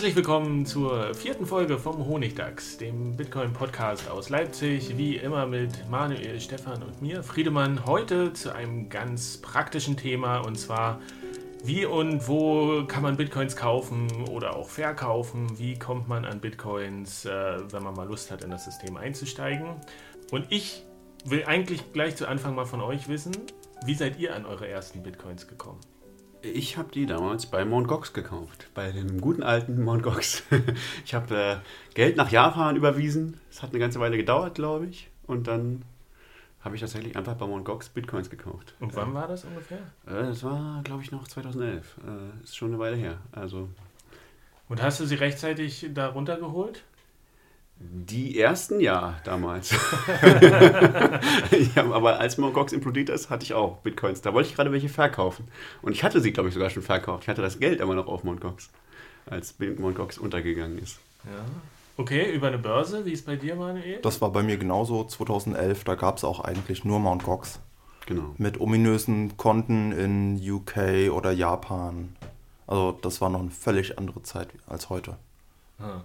Herzlich willkommen zur vierten Folge vom Honigdachs, dem Bitcoin-Podcast aus Leipzig. Wie immer mit Manuel, Stefan und mir, Friedemann. Heute zu einem ganz praktischen Thema und zwar, wie und wo kann man Bitcoins kaufen oder auch verkaufen? Wie kommt man an Bitcoins, äh, wenn man mal Lust hat, in das System einzusteigen? Und ich will eigentlich gleich zu Anfang mal von euch wissen, wie seid ihr an eure ersten Bitcoins gekommen? Ich habe die damals bei Mt. Gox gekauft, bei dem guten alten Mt. Gox. Ich habe äh, Geld nach Japan überwiesen. Es hat eine ganze Weile gedauert, glaube ich. Und dann habe ich tatsächlich einfach bei Mt. Gox Bitcoins gekauft. Und wann äh, war das ungefähr? Äh, das war, glaube ich, noch 2011. Äh, ist schon eine Weile her. Also. Und hast du sie rechtzeitig da runtergeholt? Die ersten ja, damals. ja, aber als Mt. Gox implodiert ist, hatte ich auch Bitcoins. Da wollte ich gerade welche verkaufen. Und ich hatte sie, glaube ich, sogar schon verkauft. Ich hatte das Geld immer noch auf Mt. Gox, als Mt. Gox untergegangen ist. Ja. Okay, über eine Börse, wie ist bei dir, Manuel? Das war bei mir genauso 2011. Da gab es auch eigentlich nur Mt. Gox. Genau. Mit ominösen Konten in UK oder Japan. Also das war noch eine völlig andere Zeit als heute. Ah.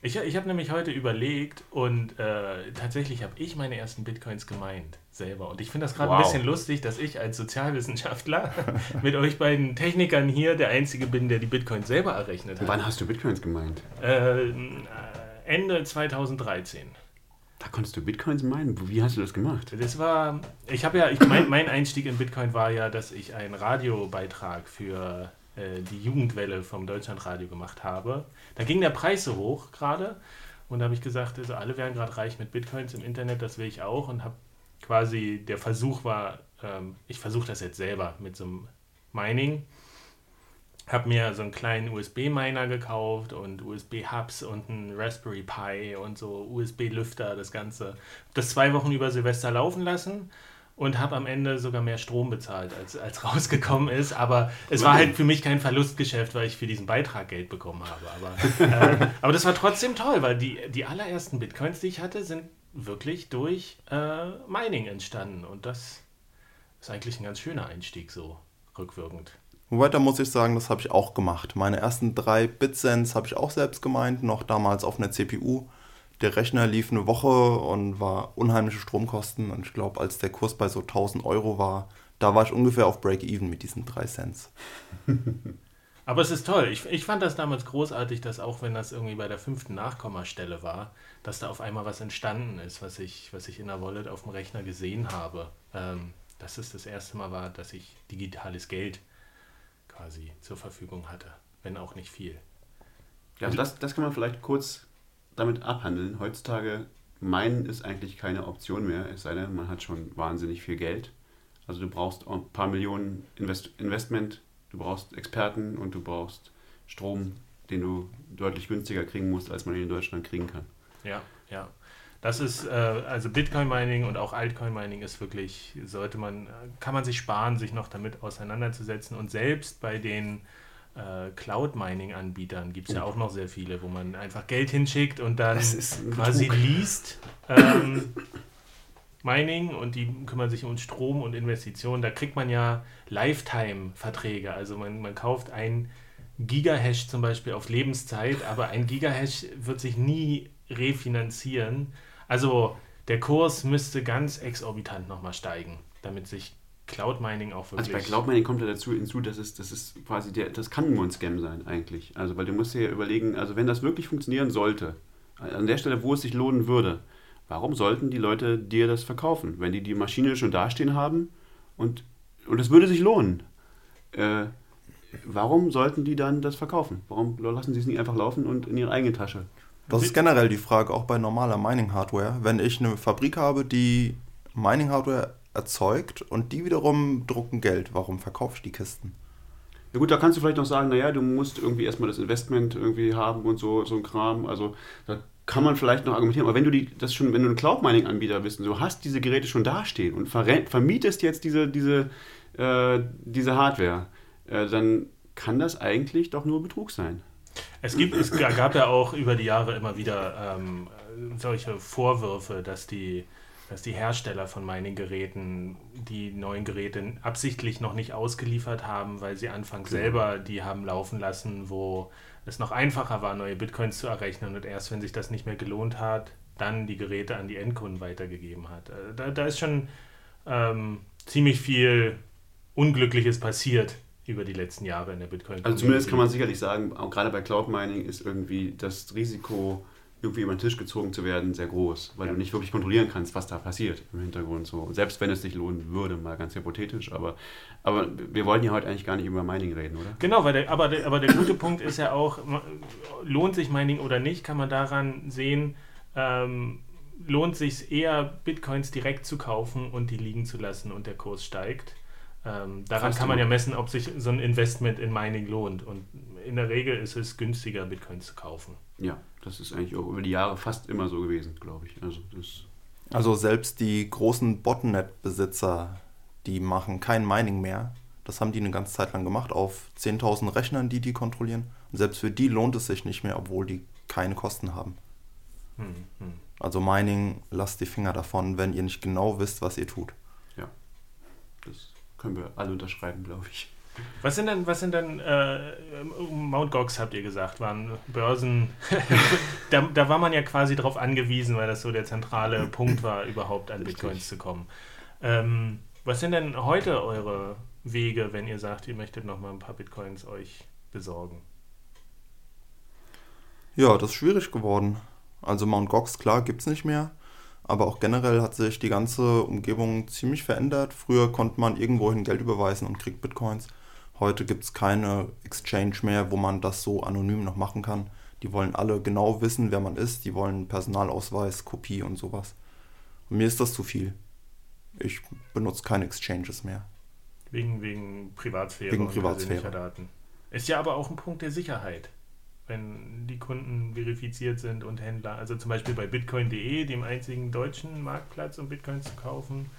Ich, ich habe nämlich heute überlegt und äh, tatsächlich habe ich meine ersten Bitcoins gemeint selber. Und ich finde das gerade wow. ein bisschen lustig, dass ich als Sozialwissenschaftler mit euch beiden Technikern hier der Einzige bin, der die Bitcoins selber errechnet hat. Wann hast du Bitcoins gemeint? Äh, Ende 2013. Da konntest du Bitcoins meinen? Wie hast du das gemacht? Das war, ich habe ja, ich, mein, mein Einstieg in Bitcoin war ja, dass ich einen Radiobeitrag für äh, die Jugendwelle vom Deutschlandradio gemacht habe. Da ging der Preis so hoch gerade und da habe ich gesagt, also alle werden gerade reich mit Bitcoins im Internet, das will ich auch und habe quasi, der Versuch war, ähm, ich versuche das jetzt selber mit so einem Mining. Habe mir so einen kleinen USB-Miner gekauft und USB-Hubs und einen Raspberry Pi und so USB-Lüfter, das Ganze. Das zwei Wochen über Silvester laufen lassen und habe am Ende sogar mehr Strom bezahlt, als, als rausgekommen ist. Aber es war halt für mich kein Verlustgeschäft, weil ich für diesen Beitrag Geld bekommen habe. Aber, äh, aber das war trotzdem toll, weil die, die allerersten Bitcoins, die ich hatte, sind wirklich durch äh, Mining entstanden. Und das ist eigentlich ein ganz schöner Einstieg, so rückwirkend. Wobei, da muss ich sagen, das habe ich auch gemacht. Meine ersten drei Bitcents habe ich auch selbst gemeint, noch damals auf einer CPU der Rechner lief eine Woche und war unheimliche Stromkosten. Und ich glaube, als der Kurs bei so 1000 Euro war, da war ich ungefähr auf Break-Even mit diesen 3 Cent. Aber es ist toll. Ich, ich fand das damals großartig, dass auch wenn das irgendwie bei der fünften Nachkommastelle war, dass da auf einmal was entstanden ist, was ich, was ich in der Wallet auf dem Rechner gesehen habe. Ähm, dass es das erste Mal war, dass ich digitales Geld quasi zur Verfügung hatte, wenn auch nicht viel. Ja, das, das kann man vielleicht kurz damit abhandeln. Heutzutage meinen ist eigentlich keine Option mehr, es sei denn, man hat schon wahnsinnig viel Geld. Also du brauchst ein paar Millionen Invest Investment, du brauchst Experten und du brauchst Strom, den du deutlich günstiger kriegen musst, als man ihn in Deutschland kriegen kann. Ja, ja. Das ist, äh, also Bitcoin-Mining und auch Altcoin-Mining ist wirklich, sollte man, kann man sich sparen, sich noch damit auseinanderzusetzen. Und selbst bei den äh, Cloud-Mining-Anbietern gibt es ja auch noch sehr viele, wo man einfach Geld hinschickt und dann quasi liest. Ähm, Mining und die kümmern sich um Strom und Investitionen. Da kriegt man ja Lifetime-Verträge. Also man, man kauft ein Gigahash zum Beispiel auf Lebenszeit, aber ein Gigahash wird sich nie refinanzieren. Also der Kurs müsste ganz exorbitant nochmal steigen, damit sich Cloud Mining auch wirklich. Also bei Cloud Mining kommt ja dazu hinzu, dass es, das ist quasi der, das kann nur ein Scam sein eigentlich. Also weil du musst dir ja überlegen, also wenn das wirklich funktionieren sollte, an der Stelle, wo es sich lohnen würde, warum sollten die Leute dir das verkaufen, wenn die die Maschine schon dastehen haben und und es würde sich lohnen. Äh, warum sollten die dann das verkaufen? Warum lassen sie es nicht einfach laufen und in ihre eigene Tasche? Das ist generell die Frage, auch bei normaler Mining-Hardware. Wenn ich eine Fabrik habe, die Mining-Hardware erzeugt und die wiederum drucken Geld, warum verkaufe ich die Kisten? Ja gut, da kannst du vielleicht noch sagen, naja, du musst irgendwie erstmal das Investment irgendwie haben und so, so ein Kram. Also da kann man vielleicht noch argumentieren. Aber wenn du die, das schon, wenn du ein Cloud-Mining-Anbieter bist und du hast diese Geräte schon dastehen und vermietest jetzt diese, diese, äh, diese Hardware, äh, dann kann das eigentlich doch nur Betrug sein. Es, gibt, es gab ja auch über die Jahre immer wieder ähm, solche Vorwürfe, dass die, dass die Hersteller von Mining-Geräten die neuen Geräte absichtlich noch nicht ausgeliefert haben, weil sie anfangs genau. selber die haben laufen lassen, wo es noch einfacher war, neue Bitcoins zu errechnen und erst wenn sich das nicht mehr gelohnt hat, dann die Geräte an die Endkunden weitergegeben hat. Äh, da, da ist schon ähm, ziemlich viel Unglückliches passiert über die letzten Jahre in der bitcoin Also zumindest kann man sicherlich sagen, auch gerade bei Cloud Mining ist irgendwie das Risiko, irgendwie über den Tisch gezogen zu werden, sehr groß, weil ja. du nicht wirklich kontrollieren kannst, was da passiert im Hintergrund. So. Selbst wenn es sich lohnen würde, mal ganz hypothetisch. Aber, aber wir wollten ja heute eigentlich gar nicht über Mining reden, oder? Genau, weil der, aber, der, aber der gute Punkt ist ja auch, lohnt sich Mining oder nicht, kann man daran sehen, ähm, lohnt sich eher Bitcoins direkt zu kaufen und die liegen zu lassen und der Kurs steigt ähm, daran kann man ja messen, ob sich so ein Investment in Mining lohnt. Und in der Regel ist es günstiger, Bitcoin zu kaufen. Ja, das ist eigentlich auch über die Jahre fast immer so gewesen, glaube ich. Also, das also selbst die großen Botnet-Besitzer, die machen kein Mining mehr. Das haben die eine ganze Zeit lang gemacht auf 10.000 Rechnern, die die kontrollieren. Und selbst für die lohnt es sich nicht mehr, obwohl die keine Kosten haben. Hm, hm. Also Mining, lasst die Finger davon, wenn ihr nicht genau wisst, was ihr tut. Ja, das können wir alle unterschreiben, glaube ich. Was sind denn, was sind denn, äh, Mount Gox habt ihr gesagt, waren Börsen, da, da war man ja quasi darauf angewiesen, weil das so der zentrale Punkt war, überhaupt an Bitcoins Richtig. zu kommen. Ähm, was sind denn heute eure Wege, wenn ihr sagt, ihr möchtet nochmal ein paar Bitcoins euch besorgen? Ja, das ist schwierig geworden. Also Mount Gox, klar, gibt es nicht mehr. Aber auch generell hat sich die ganze Umgebung ziemlich verändert. Früher konnte man irgendwohin Geld überweisen und kriegt Bitcoins. Heute gibt es keine Exchange mehr, wo man das so anonym noch machen kann. Die wollen alle genau wissen, wer man ist. Die wollen Personalausweis, Kopie und sowas. Und mir ist das zu viel. Ich benutze keine Exchanges mehr. Wegen, wegen Privatsphäre wegen Privatsphäre. Daten. Ist ja aber auch ein Punkt der Sicherheit wenn die Kunden verifiziert sind und Händler. Also zum Beispiel bei bitcoin.de, dem einzigen deutschen Marktplatz, um Bitcoin zu kaufen.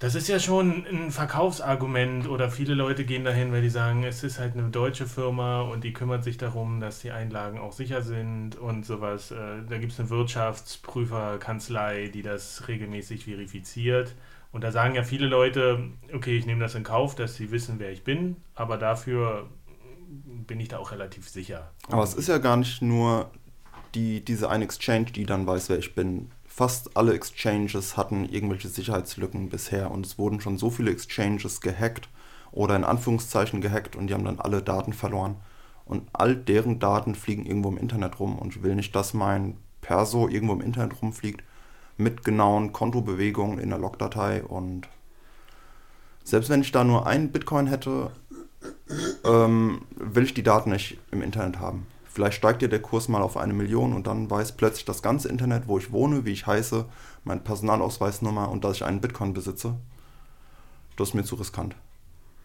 Das ist ja schon ein Verkaufsargument oder viele Leute gehen dahin, weil die sagen, es ist halt eine deutsche Firma und die kümmert sich darum, dass die Einlagen auch sicher sind und sowas. Äh, da gibt es eine Wirtschaftsprüferkanzlei, die das regelmäßig verifiziert. Und da sagen ja viele Leute, okay, ich nehme das in Kauf, dass sie wissen, wer ich bin, aber dafür bin ich da auch relativ sicher. Aber es ist ja gar nicht nur die, diese eine Exchange, die dann weiß, wer ich bin. Fast alle Exchanges hatten irgendwelche Sicherheitslücken bisher und es wurden schon so viele Exchanges gehackt oder in Anführungszeichen gehackt und die haben dann alle Daten verloren. Und all deren Daten fliegen irgendwo im Internet rum und ich will nicht, dass mein Perso irgendwo im Internet rumfliegt mit genauen Kontobewegungen in der Logdatei und selbst wenn ich da nur einen Bitcoin hätte, ähm, will ich die Daten nicht im Internet haben. Vielleicht steigt dir der Kurs mal auf eine Million und dann weiß plötzlich das ganze Internet, wo ich wohne, wie ich heiße, meine Personalausweisnummer und dass ich einen Bitcoin besitze. Das ist mir zu riskant.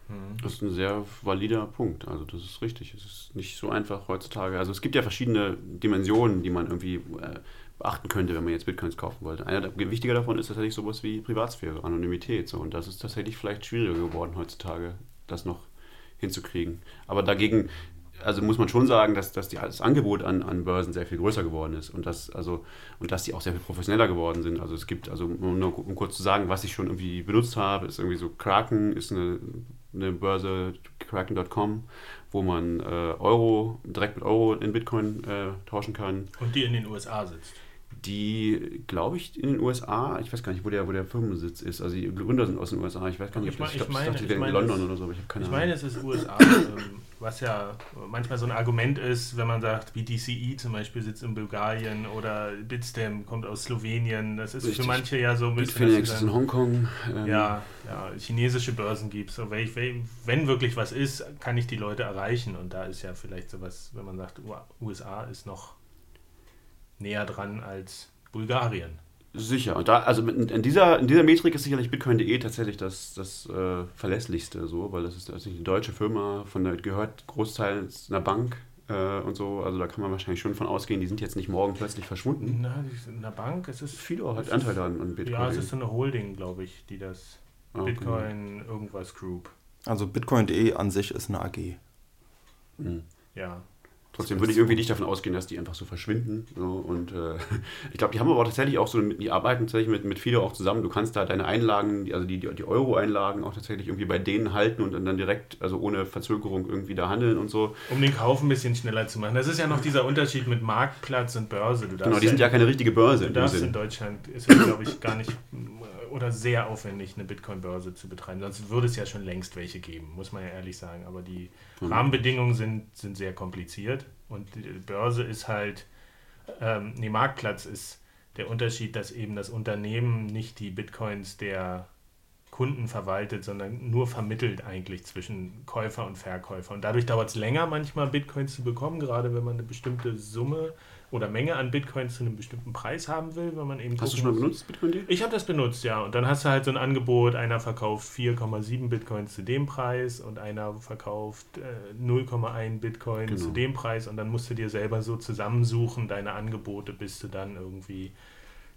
Mhm. Das ist ein sehr valider Punkt. Also das ist richtig. Es ist nicht so einfach heutzutage. Also es gibt ja verschiedene Dimensionen, die man irgendwie äh, beachten könnte, wenn man jetzt Bitcoins kaufen wollte. Einer der wichtiger davon ist tatsächlich sowas wie Privatsphäre, Anonymität. So. Und das ist tatsächlich vielleicht schwieriger geworden heutzutage, das noch hinzukriegen. Aber dagegen, also muss man schon sagen, dass, dass die, das Angebot an, an Börsen sehr viel größer geworden ist und dass, also, und dass die auch sehr viel professioneller geworden sind. Also es gibt, also nur um kurz zu sagen, was ich schon irgendwie benutzt habe, ist irgendwie so Kraken, ist eine, eine Börse, kraken.com, wo man äh, Euro direkt mit Euro in Bitcoin äh, tauschen kann. Und die in den USA sitzt. die, glaube ich, in den USA, ich weiß gar nicht, wo der, wo der Firmensitz ist. Also die Gründer sind aus den USA. Ich weiß gar nicht, Ich ob das, mein- ich glaube, ich meine- das ich wäre in London es- oder so, aber ich habe keine Ich Ahnung. meine, es ist USA, ähm, was ja manchmal so ein Argument ist, wenn man sagt, BTCI zum Beispiel sitzt in Bulgarien oder Bitstamp kommt aus Slowenien. Das ist Richtig. für manche ja so ein bisschen. Bitfinex ist in Hongkong. ähm, ja, ja, chinesische Börsen gibt es. So, wenn, ich- wenn wenn wirklich was ist, kann ich die Leute erreichen. Und da ist ja vielleicht sowas, wenn man sagt, USA ist noch näher dran als Bulgarien. Sicher. Und da, also in, dieser, in dieser Metrik ist sicherlich Bitcoin.de tatsächlich das, das äh, verlässlichste, so, weil das ist tatsächlich eine deutsche Firma, von der gehört großteils einer Bank äh, und so. Also da kann man wahrscheinlich schon von ausgehen, die sind jetzt nicht morgen plötzlich verschwunden. Na, die sind in der Bank, es ist Viele hat es Anteil ist- an, an Bitcoin. Ja, es ist so eine Holding, glaube ich, die das okay. Bitcoin irgendwas Group. Also Bitcoin.de an sich ist eine AG. Mhm. Ja. Trotzdem würde ich irgendwie nicht davon ausgehen, dass die einfach so verschwinden. So. Und äh, ich glaube, die haben aber tatsächlich auch so, die arbeiten tatsächlich mit, mit Fido auch zusammen. Du kannst da deine Einlagen, also die, die Euro-Einlagen auch tatsächlich irgendwie bei denen halten und dann, direkt, also ohne Verzögerung irgendwie da handeln und so. Um den Kauf ein bisschen schneller zu machen. Das ist ja noch dieser Unterschied mit Marktplatz und Börse. Genau, die sind ja keine richtige Börse Du darfst in. Deutschland, ist es glaube ich gar nicht oder sehr aufwendig, eine Bitcoin-Börse zu betreiben. Sonst würde es ja schon längst welche geben, muss man ja ehrlich sagen. Aber die Mhm. Rahmenbedingungen sind, sind sehr kompliziert. Und die Börse ist halt, ähm, nee, Marktplatz ist der Unterschied, dass eben das Unternehmen nicht die Bitcoins der Kunden verwaltet, sondern nur vermittelt eigentlich zwischen Käufer und Verkäufer. Und dadurch dauert es länger, manchmal Bitcoins zu bekommen, gerade wenn man eine bestimmte Summe oder Menge an Bitcoins zu einem bestimmten Preis haben will, wenn man eben Hast du schon mal benutzt, Bitcoin.de? ich habe das benutzt, ja. Und dann hast du halt so ein Angebot, einer verkauft 4,7 Bitcoins zu dem Preis und einer verkauft äh, 0,1 Bitcoin Genau. zu dem Preis und dann musst du dir selber so zusammensuchen, deine Angebote, bis du dann irgendwie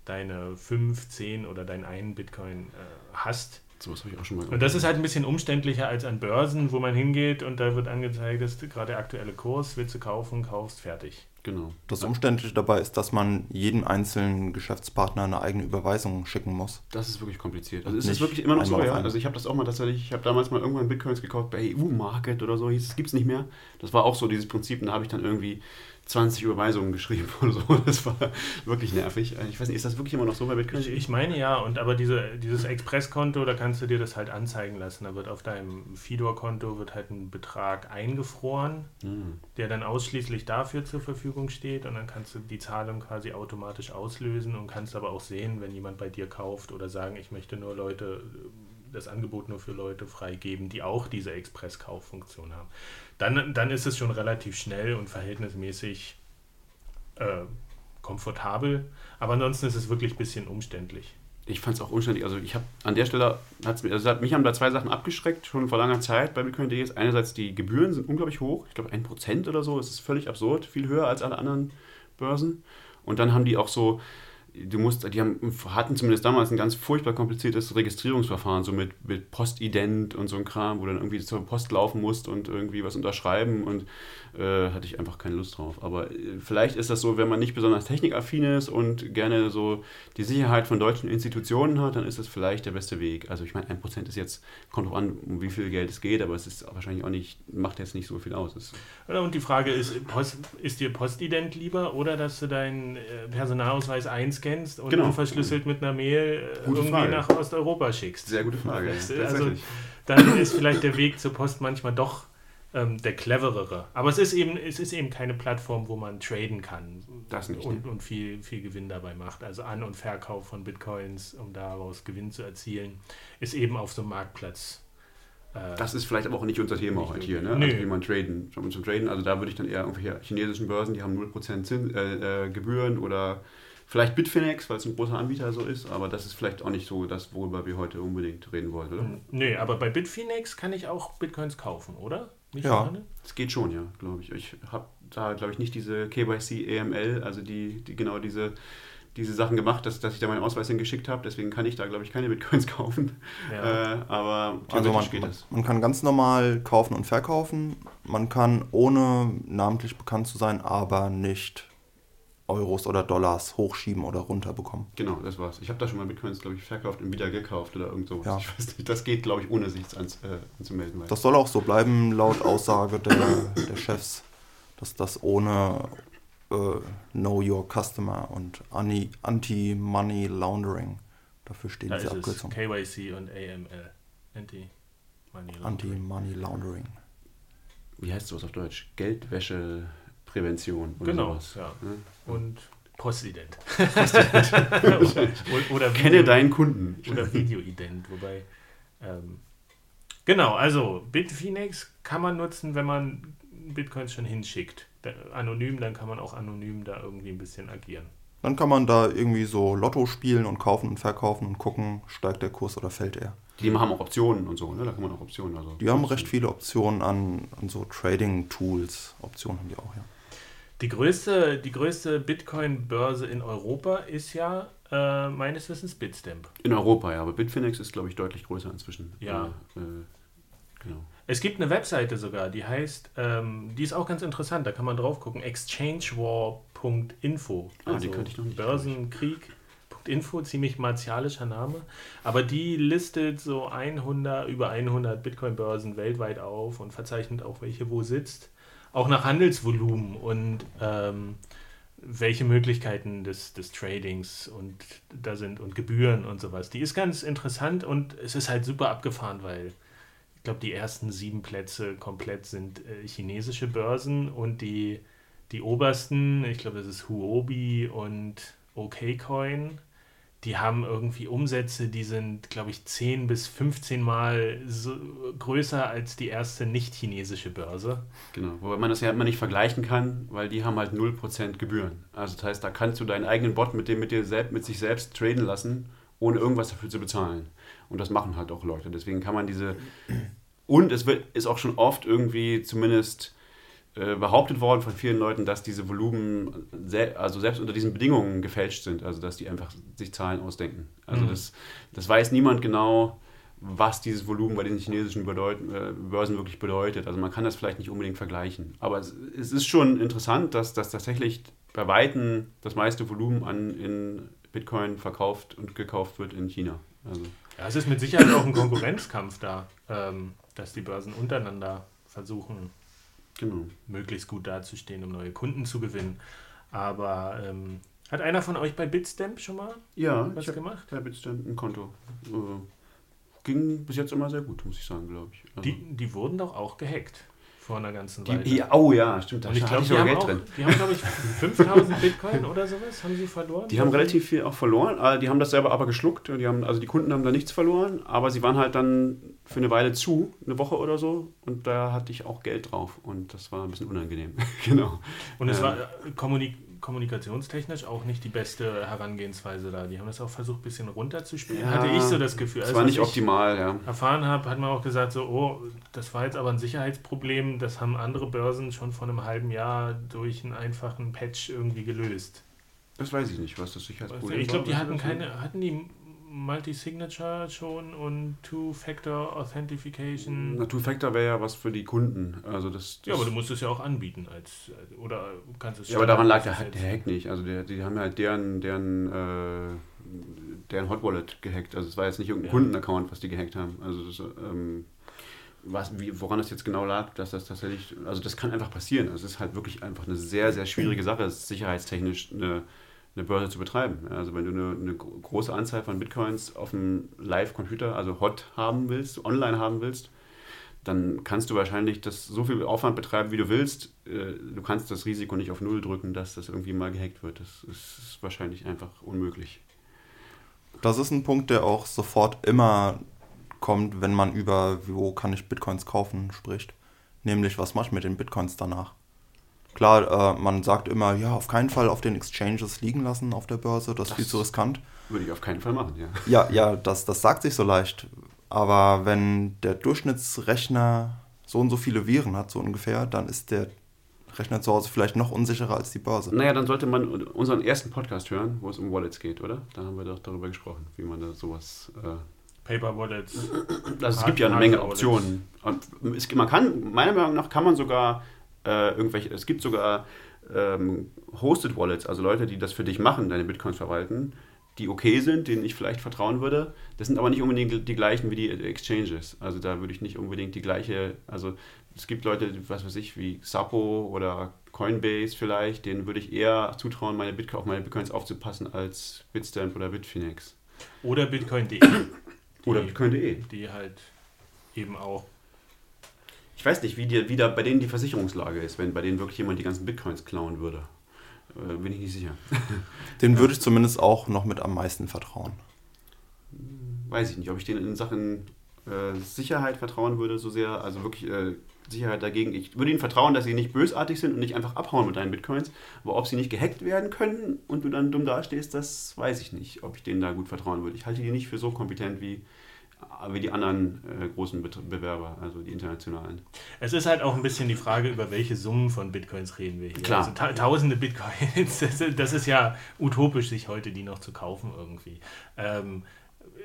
deine 5, 10 oder deinen einen Bitcoin äh, hast. Sowas habe ich auch schon mal Und das ist halt ein bisschen umständlicher als an Börsen, wo man hingeht und da wird angezeigt, dass gerade der aktuelle Kurs, willst du kaufen, kaufst, fertig. Genau. Das Umständliche dabei ist, dass man jedem einzelnen Geschäftspartner eine eigene Überweisung schicken muss. Das ist wirklich kompliziert. Also ist es wirklich immer noch so, ja? Also ich habe das auch mal tatsächlich, ich habe damals mal irgendwann Bitcoins gekauft bei EU Market oder so, hieß es, gibt es nicht mehr. Das war auch so dieses Prinzip, und da habe ich dann irgendwie 20 Überweisungen geschrieben oder so. Das war wirklich nervig. Ich weiß nicht, ist das wirklich immer noch so bei Bitcoin? Ich, ich meine ja, und aber diese, dieses Expresskonto, da kannst du dir das halt anzeigen lassen. Da wird auf deinem Fidor-Konto wird halt ein Betrag eingefroren, Hm. der dann ausschließlich dafür zur Verfügung steht und dann kannst du die Zahlung quasi automatisch auslösen und kannst aber auch sehen, wenn jemand bei dir kauft oder sagen, ich möchte nur Leute, das Angebot nur für Leute freigeben, die auch diese Express-Kauffunktion haben. Dann, dann ist es schon relativ schnell und verhältnismäßig äh, komfortabel, aber ansonsten ist es wirklich ein bisschen umständlich. Ich fand es auch umständlich. Also ich habe an der Stelle, hat's, also mich haben da zwei Sachen abgeschreckt, schon vor langer Zeit bei Bitcoin.de. Einerseits die Gebühren sind unglaublich hoch. Ich glaube, ein Prozent oder so. Es ist völlig absurd. Viel höher als alle anderen Börsen. Und dann haben die auch so, du musst, die haben, hatten zumindest damals ein ganz furchtbar kompliziertes Registrierungsverfahren, so mit, mit Postident und so ein Kram, wo du dann irgendwie zur Post laufen musst und irgendwie was unterschreiben und äh, hatte ich einfach keine Lust drauf. Aber äh, vielleicht ist das so, wenn man nicht besonders technikaffin ist und gerne so die Sicherheit von deutschen Institutionen hat, dann ist das vielleicht der beste Weg. Also ich meine, ein Prozent ist jetzt, kommt auch an, um wie viel Geld es geht, aber es ist wahrscheinlich auch nicht, macht jetzt nicht so viel aus. Es und die Frage ist, Post, ist dir Postident lieber oder dass du deinen äh, Personalausweis 1 scannst und genau. verschlüsselt mit einer Mail äh, gute irgendwie Frage. nach Osteuropa schickst. Sehr gute Frage. Also, dann ist vielleicht der Weg zur Post manchmal doch ähm, der cleverere. Aber es ist eben, es ist eben keine Plattform, wo man traden kann das nicht, und, ne? und viel, viel Gewinn dabei macht. Also An- und Verkauf von Bitcoins, um daraus Gewinn zu erzielen, ist eben auf so einem Marktplatz äh, das ist vielleicht aber auch nicht unser Thema heute hier, ne? Also wie man traden, zum Traden, also da würde ich dann eher irgendwelche chinesischen Börsen, die haben 0% Zins, äh, äh, Gebühren oder vielleicht Bitfinex, weil es ein großer Anbieter so ist, aber das ist vielleicht auch nicht so das, worüber wir heute unbedingt reden wollen, oder? Nö, aber bei Bitfinex kann ich auch Bitcoins kaufen, oder? Nicht Ja. Es geht schon, ja, glaube ich. Ich habe da, glaube ich, nicht diese KYC EML, also die, die genau diese, diese Sachen gemacht, dass, dass ich da meinen Ausweis hingeschickt habe. Deswegen kann ich da, glaube ich, keine Bitcoins kaufen. Ja. Äh, aber Also man, geht das. man kann ganz normal kaufen und verkaufen. Man kann ohne namentlich bekannt zu sein, aber nicht Euros oder Dollars hochschieben oder runterbekommen. Genau, das war's. Ich habe da schon mal Bitcoins, glaube ich, verkauft und wieder gekauft oder irgend sowas. Ja. Ich weiß nicht, das geht, glaube ich, ohne sich ans, äh, anzumelden. Das soll auch so bleiben, laut Aussage der, der Chefs, dass das ohne äh, Know Your Customer und Anti- Anti-Money Laundering. Dafür stehen Da diese ist es Abkürzungen. KYC und AML. Anti-Money Laundering. Anti-Money Laundering. Wie heißt sowas auf Deutsch? Geldwäscheprävention oder Genau, sowas. ja. Ne? Und Postident. oder, oder Kenne Video- deinen Kunden. Oder Videoident, wobei. Ähm, genau, also Bitfinex kann man nutzen, wenn man Bitcoins schon hinschickt. Anonym, dann kann man auch anonym da irgendwie ein bisschen agieren. Dann kann man da irgendwie so Lotto spielen und kaufen und verkaufen und gucken, steigt der Kurs oder fällt er. Die haben auch Optionen und so, ne? Da kann man auch Optionen. Also Die haben recht viele Optionen an, an so Trading-Tools. Optionen haben die auch, ja. Die größte, die größte Bitcoin-Börse in Europa ist ja äh, meines Wissens Bitstamp. In Europa, ja, aber Bitfinex ist, glaube ich, deutlich größer inzwischen. Ja. Äh, äh, genau. Es gibt eine Webseite sogar, die heißt, ähm, die ist auch ganz interessant, da kann man drauf gucken, exchangewar.info. Ah, die kannte ich noch nicht, Börsenkrieg.info, ziemlich martialischer Name. Aber die listet so 100, über 100 Bitcoin-Börsen weltweit auf und verzeichnet auch, welche wo sitzt. Auch nach Handelsvolumen und ähm, welche Möglichkeiten des, des Tradings und da sind und Gebühren und sowas. Die ist ganz interessant und es ist halt super abgefahren, weil ich glaube, die ersten sieben Plätze komplett sind äh, chinesische Börsen und die, die obersten, ich glaube, das ist Huobi und OKCoin, die haben irgendwie Umsätze, die sind, glaube ich, 10 bis 15 Mal so größer als die erste nicht-chinesische Börse. Genau, wobei man das ja immer nicht vergleichen kann, weil die haben halt 0% Gebühren. Also das heißt, da kannst du deinen eigenen Bot mit, dem, mit, dir selbst, mit sich selbst traden lassen, ohne irgendwas dafür zu bezahlen. Und das machen halt auch Leute. Deswegen kann man diese... Und es wird, ist auch schon oft irgendwie zumindest äh, behauptet worden von vielen Leuten, dass diese Volumen sel also selbst unter diesen Bedingungen gefälscht sind. Also dass die einfach sich Zahlen ausdenken. Also Mhm. das, das weiß niemand genau, was dieses Volumen bei den chinesischen Bedeut äh, Börsen wirklich bedeutet. Also man kann das vielleicht nicht unbedingt vergleichen. Aber es, es ist schon interessant, dass, dass tatsächlich bei Weitem das meiste Volumen an in Bitcoin verkauft und gekauft wird in China. Also Ja, es ist mit Sicherheit auch ein Konkurrenzkampf da, ähm, dass die Börsen untereinander versuchen, genau. möglichst gut dazustehen, um neue Kunden zu gewinnen. Aber ähm, hat einer von euch bei Bitstamp schon mal Ja, was ich gemacht? bei Bitstamp ein Konto. Äh, ging bis jetzt immer sehr gut, muss ich sagen, glaube ich. Also, Die, die wurden doch auch gehackt vor einer ganzen Weile. die, oh ja, stimmt, da Und ich hatte glaube, ich die, haben Geld auch- drin. die haben, glaube ich, 5000 Bitcoin oder sowas haben sie verloren. Die haben relativ viel auch verloren. äh, Die haben das selber aber geschluckt. Die haben, also die Kunden haben da nichts verloren, aber sie waren halt dann für eine Weile zu, eine Woche oder so. Und da hatte ich auch Geld drauf. Und das war ein bisschen unangenehm. genau. Und es Ja. war äh, kommunik kommunikationstechnisch auch nicht die beste Herangehensweise da. Die haben das auch versucht, ein bisschen runterzuspielen. Ja, Hatte ich so das Gefühl. Das Also, war nicht ich optimal, ja. erfahren habe, hat man auch gesagt, so, oh, das war jetzt aber ein Sicherheitsproblem. Das haben andere Börsen schon vor einem halben Jahr durch einen einfachen Patch irgendwie gelöst. Das weiß ich nicht, was das Sicherheitsproblem Ich glaube, die hatten keine, hatten die Multi-Signature schon und Two-Factor Authentification. Na, Two-Factor wäre ja was für die Kunden. Also das, das Ja, aber du musst es ja auch anbieten als oder kannst es Ja, aber daran lag der, standardmäßig der Hack nicht. Also der, die haben halt deren, deren, äh, deren Hot Wallet gehackt. Also es war jetzt nicht irgendein Ja. Kundenaccount, was die gehackt haben. Also das, ähm, was, wie, woran das jetzt genau lag, dass das tatsächlich, also das kann einfach passieren. Also es ist halt wirklich einfach eine sehr, sehr schwierige Sache, sicherheitstechnisch eine, eine Börse zu betreiben. Also wenn du eine, eine gro- große Anzahl von Bitcoins auf dem Live-Computer, also hot haben willst, online haben willst, dann kannst du wahrscheinlich das so viel Aufwand betreiben, wie du willst. Äh, Du kannst das Risiko nicht auf Null drücken, dass das irgendwie mal gehackt wird. Das ist wahrscheinlich einfach unmöglich. Das ist ein Punkt, der auch sofort immer kommt, wenn man über, wo kann ich Bitcoins kaufen, spricht. Nämlich, was mache ich mit den Bitcoins danach? Klar, äh, man sagt immer, ja, auf keinen Fall auf den Exchanges liegen lassen auf der Börse, das ist viel zu riskant. Würde ich auf keinen Fall machen, ja. Ja, ja, das, das sagt sich so leicht. Aber wenn der Durchschnittsrechner so und so viele Viren hat, so ungefähr, dann ist der Rechner zu Hause vielleicht noch unsicherer als die Börse. Naja, dann sollte man unseren ersten Podcast hören, wo es um Wallets geht, oder? Da haben wir doch darüber gesprochen, wie man da sowas. Äh, Paper Wallets. Also es gibt ja eine Menge Optionen. Und es, man kann, meiner Meinung nach, kann man sogar äh, irgendwelche, es gibt sogar ähm, Hosted Wallets, also Leute, die das für dich machen, deine Bitcoins verwalten, die okay sind, denen ich vielleicht vertrauen würde. Das sind aber nicht unbedingt die, gleichen wie die Exchanges. Also da würde ich nicht unbedingt die gleiche, also es gibt Leute, was weiß ich, wie Sapo oder Coinbase vielleicht, denen würde ich eher zutrauen, meine Bitcoin, auf meine Bitcoins aufzupassen als Bitstamp oder Bitfinex. Oder Bitcoin.de. Oder Bitcoin.de. Die halt eben auch. Ich weiß nicht, wie, die, wie da bei denen die Versicherungslage ist, wenn bei denen wirklich jemand die ganzen Bitcoins klauen würde. Äh, bin ich nicht sicher. Den würde ich zumindest auch noch mit am meisten vertrauen. Weiß ich nicht, ob ich denen in Sachen äh, Sicherheit vertrauen würde, so sehr. Also wirklich äh, Sicherheit dagegen. Ich würde ihnen vertrauen, dass sie nicht bösartig sind und nicht einfach abhauen mit deinen Bitcoins. Aber ob sie nicht gehackt werden können und du dann dumm dastehst, das weiß ich nicht, ob ich denen da gut vertrauen würde. Ich halte die nicht für so kompetent wie, wie die anderen äh, großen Bet Bewerber, also die internationalen. Es ist halt auch ein bisschen die Frage, über welche Summen von Bitcoins reden wir hier. Klar. Also ta tausende Bitcoins, das, ist- das ist ja utopisch, sich heute die noch zu kaufen irgendwie. Ähm,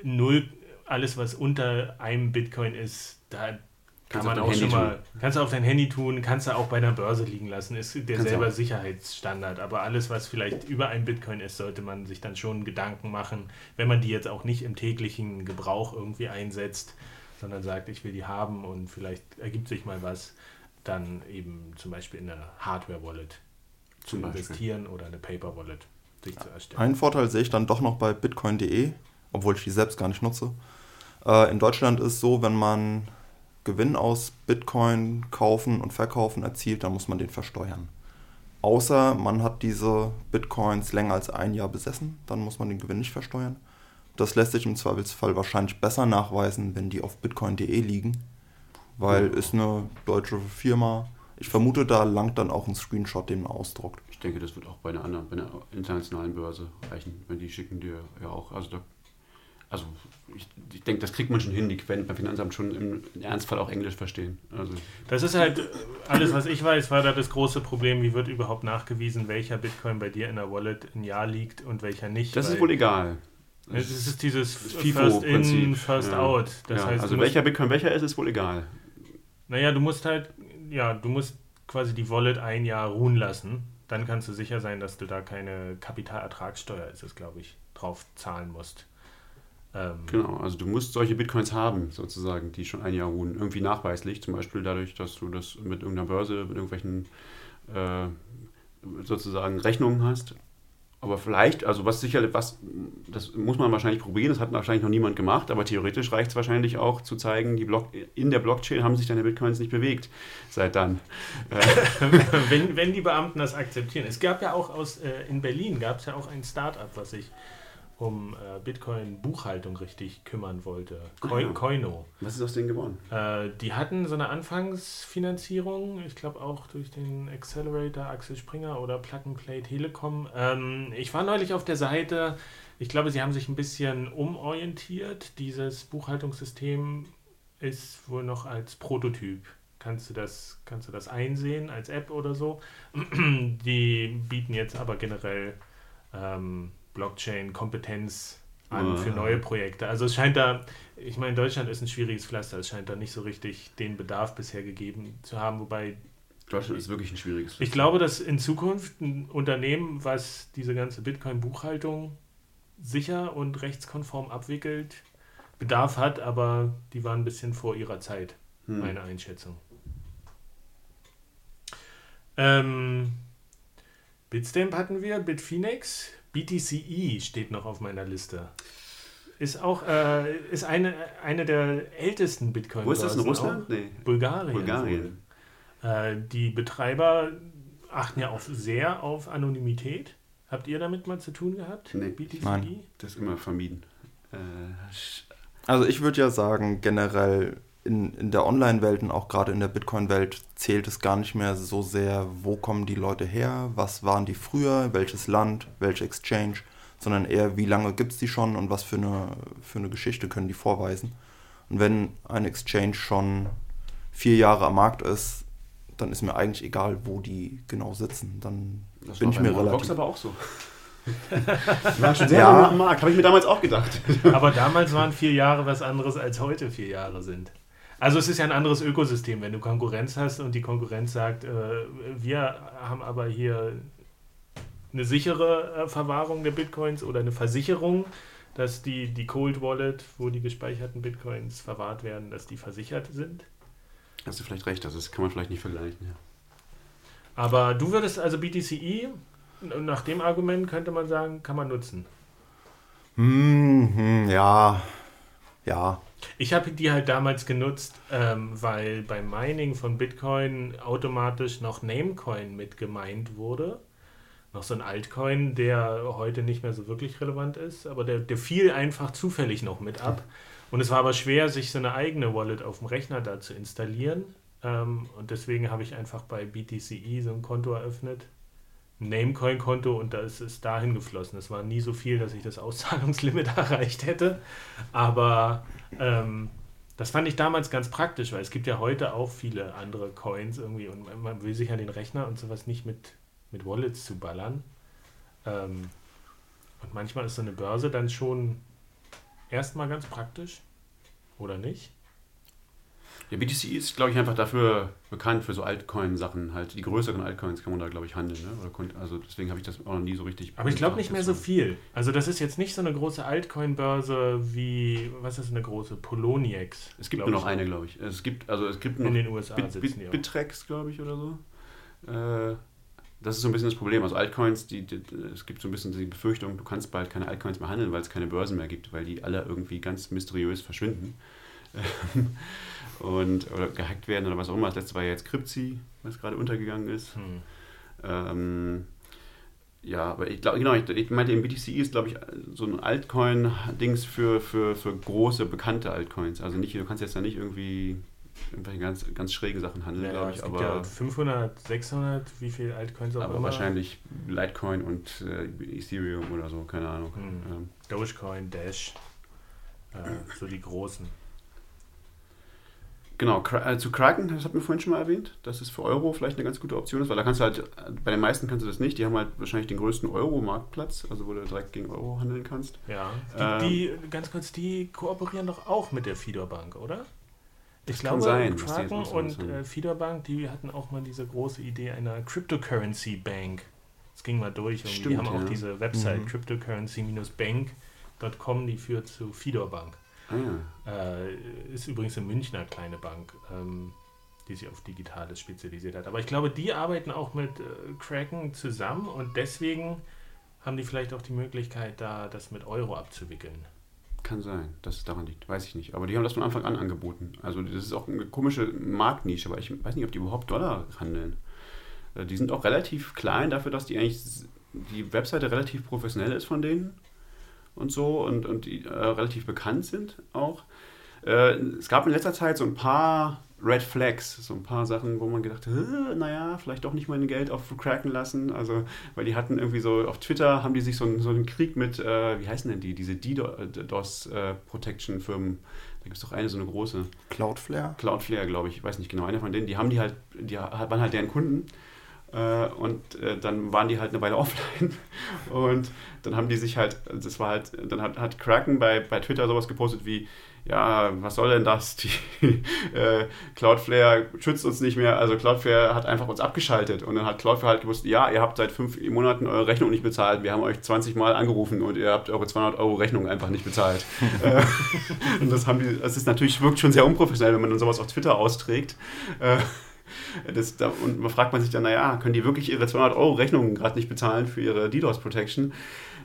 null, alles was unter einem Bitcoin ist, da kann Kannst man auch schon mal, kannst du auf dein Handy tun, kannst du auch bei einer Börse liegen lassen, ist der selber. Sicherheitsstandard. Aber alles, was vielleicht über ein Bitcoin ist, sollte man sich dann schon Gedanken machen, wenn man die jetzt auch nicht im täglichen Gebrauch irgendwie einsetzt, sondern sagt, ich will die haben und vielleicht ergibt sich mal was, dann eben zum Beispiel in eine Hardware-Wallet zu investieren oder eine Paper-Wallet sich zu erstellen. Einen Vorteil sehe ich dann doch noch bei bitcoin.de, obwohl ich die selbst gar nicht nutze. Äh, in Deutschland ist so, wenn man Gewinn aus Bitcoin kaufen und verkaufen erzielt, dann muss man den versteuern. Außer man hat diese Bitcoins länger als ein Jahr besessen, dann muss man den Gewinn nicht versteuern. Das lässt sich im Zweifelsfall wahrscheinlich besser nachweisen, wenn die auf bitcoin.de liegen, weil ist eine deutsche Firma. Ich vermute, da langt dann auch ein Screenshot, den man ausdruckt. Ich denke, das wird auch bei einer anderen, bei einer internationalen Börse reichen, wenn die schicken dir ja auch. Also, da, also ich, ich denke, das kriegt man schon hin. Die werden beim Finanzamt schon im Ernstfall auch Englisch verstehen. Also Das ist halt, alles was ich weiß, war da das große Problem, wie wird überhaupt nachgewiesen, welcher Bitcoin bei dir in der Wallet ein Jahr liegt und welcher nicht. das ist wohl egal. Es ist dieses. First in, First Ja. out. Das ja, heißt, also welcher Bitcoin welcher ist, ist wohl egal. naja, du musst halt, ja, du musst quasi die Wallet ein Jahr ruhen lassen. Dann kannst du sicher sein, dass du da keine Kapitalertragssteuer, ist es glaube ich, drauf zahlen musst. Ähm, Genau, also du musst solche Bitcoins haben, sozusagen, die schon ein Jahr ruhen. Irgendwie nachweislich, zum Beispiel dadurch, dass du das mit irgendeiner Börse, mit irgendwelchen äh, sozusagen Rechnungen hast. Aber vielleicht, also was sicherlich, was, das muss man wahrscheinlich probieren, das hat wahrscheinlich noch niemand gemacht, aber theoretisch reicht es wahrscheinlich auch zu zeigen, die Block, in der Blockchain haben sich deine Bitcoins nicht bewegt seit dann. wenn, wenn die Beamten das akzeptieren. Es gab ja auch aus, äh, in Berlin gab es ja auch ein Start-up, was sich um äh, Bitcoin-Buchhaltung richtig kümmern wollte. Ah, ja. Koino. Was ist aus denen geworden? Äh, die hatten so eine Anfangsfinanzierung, ich glaube auch durch den Accelerator Axel Springer oder Plug and Play Telekom. Ähm, ich war neulich auf der Seite, ich glaube, sie haben sich ein bisschen umorientiert. Dieses Buchhaltungssystem ist wohl noch als Prototyp. Kannst du das, kannst du das einsehen als App oder so? Die bieten jetzt aber generell ähm, Blockchain-Kompetenz an für neue Projekte. Also es scheint da, ich meine, Deutschland ist ein schwieriges Pflaster, es scheint da nicht so richtig den Bedarf bisher gegeben zu haben, wobei Deutschland ist wirklich ein schwieriges ich glaube, dass in Zukunft ein Unternehmen, was diese ganze Bitcoin-Buchhaltung sicher und rechtskonform abwickelt, Bedarf hat, aber die waren ein bisschen vor ihrer Zeit, Hm. meine Einschätzung. Ähm, Bitstamp hatten wir, Bitfinex, BTCE steht noch auf meiner Liste. Ist auch äh, ist eine, eine der ältesten bitcoin Wo ist das in auch. Russland? Nee. Bulgarien. Bulgarien. Äh, die Betreiber achten ja auf, sehr auf Anonymität. Habt ihr damit mal zu tun gehabt? Nee. BTCE? Nein. Das ist immer vermieden. Äh, Also ich würde ja sagen, generell in, in der Online-Welt und auch gerade in der Bitcoin-Welt zählt es gar nicht mehr so sehr, wo kommen die Leute her, was waren die früher, welches Land, welche Exchange, sondern eher, wie lange gibt es die schon und was für eine, für eine Geschichte können die vorweisen. Und wenn ein Exchange schon vier Jahre am Markt ist, dann ist mir eigentlich egal, wo die genau sitzen. Dann Das bin war ich bei mir relativ... aber auch so. Die waren schon sehr Ja. lange am Markt, habe ich mir damals auch gedacht. Aber damals waren vier Jahre was anderes, als heute vier Jahre sind. Also es ist ja ein anderes Ökosystem, wenn du Konkurrenz hast und die Konkurrenz sagt, äh, wir haben aber hier eine sichere äh, Verwahrung der Bitcoins oder eine Versicherung, dass die, die Cold Wallet, wo die gespeicherten Bitcoins verwahrt werden, dass die versichert sind. Hast du vielleicht recht, also das kann man vielleicht nicht vergleichen. Ja. Aber du würdest also BTCE, nach dem Argument könnte man sagen, kann man nutzen. Hm, ja, ja. Ich habe die halt damals genutzt, ähm, weil beim Mining von Bitcoin automatisch noch Namecoin mit gemeint wurde. Noch so ein Altcoin, der heute nicht mehr so wirklich relevant ist, aber der, der fiel einfach zufällig noch mit ab. Und es war aber schwer, sich so eine eigene Wallet auf dem Rechner da zu installieren. Ähm, und deswegen habe ich einfach bei BTCE so ein Konto eröffnet. Namecoin-Konto und da ist es dahin geflossen. Es war nie so viel, dass ich das Auszahlungslimit erreicht hätte. Aber ähm, das fand ich damals ganz praktisch, weil es gibt ja heute auch viele andere Coins irgendwie und man, man will sich ja den Rechner und sowas nicht mit, mit Wallets zu ballern. Ähm, und manchmal ist so eine Börse dann schon erstmal ganz praktisch. Oder nicht? Ja, BTC ist, glaube ich, einfach dafür bekannt, für so Altcoin-Sachen halt. Die größeren Altcoins kann man da, glaube ich, handeln. Ne? Also deswegen habe ich das auch noch nie so richtig. Aber ich glaube nicht mehr so viel. Also das ist jetzt nicht so eine große Altcoin-Börse wie, was ist eine große? Poloniex. Es gibt nur noch eine, glaube ich. Es gibt, also es gibt noch In den USA Bit, sitzen die Bit. Bittrex, glaube ich, oder so. Äh, das ist so ein bisschen das Problem. Also Altcoins, die, die, es gibt so ein bisschen die Befürchtung, du kannst bald keine Altcoins mehr handeln, weil es keine Börsen mehr gibt, weil die alle irgendwie ganz mysteriös verschwinden. und, oder gehackt werden oder was auch immer. Das letzte war ja jetzt Cryptsy, was gerade untergegangen ist. Hm. Ähm, ja, aber ich glaube, genau, ich, ich meinte, im BTC ist, glaube ich, so ein Altcoin-Dings für, für, für große, bekannte Altcoins. Also nicht, du kannst jetzt da nicht irgendwie irgendwelche ganz, ganz schräge Sachen handeln, Ja, glaube ich, aber ja 500, 600, wie viel Altcoins auch aber immer. wahrscheinlich Litecoin und äh, Ethereum oder so, keine Ahnung. Hm. Ähm, Dogecoin, Dash, äh, so die großen. Genau, äh, zu Kraken, das hatten wir vorhin schon mal erwähnt, dass es für Euro vielleicht eine ganz gute Option ist, weil da kannst du halt, äh, bei den meisten kannst du das nicht, die haben halt wahrscheinlich den größten Euro-Marktplatz, also wo du direkt gegen Euro handeln kannst. Ja, Ähm, die, die, ganz kurz, die kooperieren doch auch mit der Fidor Bank, oder? Ich Das kann sein, die Kraken und haben. äh, Fidor Bank, die hatten auch mal diese große Idee einer Cryptocurrency Bank. Das ging mal durch. Und die Stimmt, haben auch ja. diese Website Mhm. cryptocurrency-bank.com, die führt zu Fidor Bank. Ah ja. Äh, ist übrigens eine Münchner kleine Bank, ähm, die sich auf Digitales spezialisiert hat. Aber ich glaube, die arbeiten auch mit äh, Kraken zusammen und deswegen haben die vielleicht auch die Möglichkeit, da das mit Euro abzuwickeln. Kann sein, dass es daran liegt, weiß ich nicht. Aber die haben das von Anfang an angeboten. Also das ist auch eine komische Marktnische, aber ich weiß nicht, ob die überhaupt Dollar handeln. Äh, Die sind auch relativ klein dafür, dass die eigentlich die Webseite relativ professionell ist von denen und so und, und die äh, relativ bekannt sind auch. Äh, es gab in letzter Zeit so ein paar Red Flags, so ein paar Sachen, wo man gedacht hat, "Hä, naja, vielleicht doch nicht mein Geld auf cracken lassen. Also, weil die hatten irgendwie so, auf Twitter haben die sich so, einen- so einen Krieg mit, äh, wie heißen denn die, diese DDoS-Protection-Firmen, da gibt es doch eine so eine große, Cloudflare? Cloudflare, glaube ich, ich weiß nicht genau, einer von denen, die haben die halt, die waren halt deren Kunden. Äh, und äh, dann waren die halt eine Weile offline und dann haben die sich halt, das war halt, dann hat, hat Kraken bei, bei Twitter sowas gepostet wie, ja, was soll denn das? Die, äh, Cloudflare schützt uns nicht mehr, also Cloudflare hat einfach uns abgeschaltet und dann hat Cloudflare halt gewusst, ja, ihr habt seit fünf Monaten eure Rechnung nicht bezahlt, wir haben euch 20 Mal angerufen und ihr habt eure 200 Euro Rechnung einfach nicht bezahlt. äh, und das haben die, das ist natürlich, wirkt schon sehr unprofessionell, wenn man dann sowas auf Twitter austrägt. Äh, das, da, und man fragt man sich dann, naja, können die wirklich ihre 200 Euro Rechnungen gerade nicht bezahlen für ihre DDoS-Protection?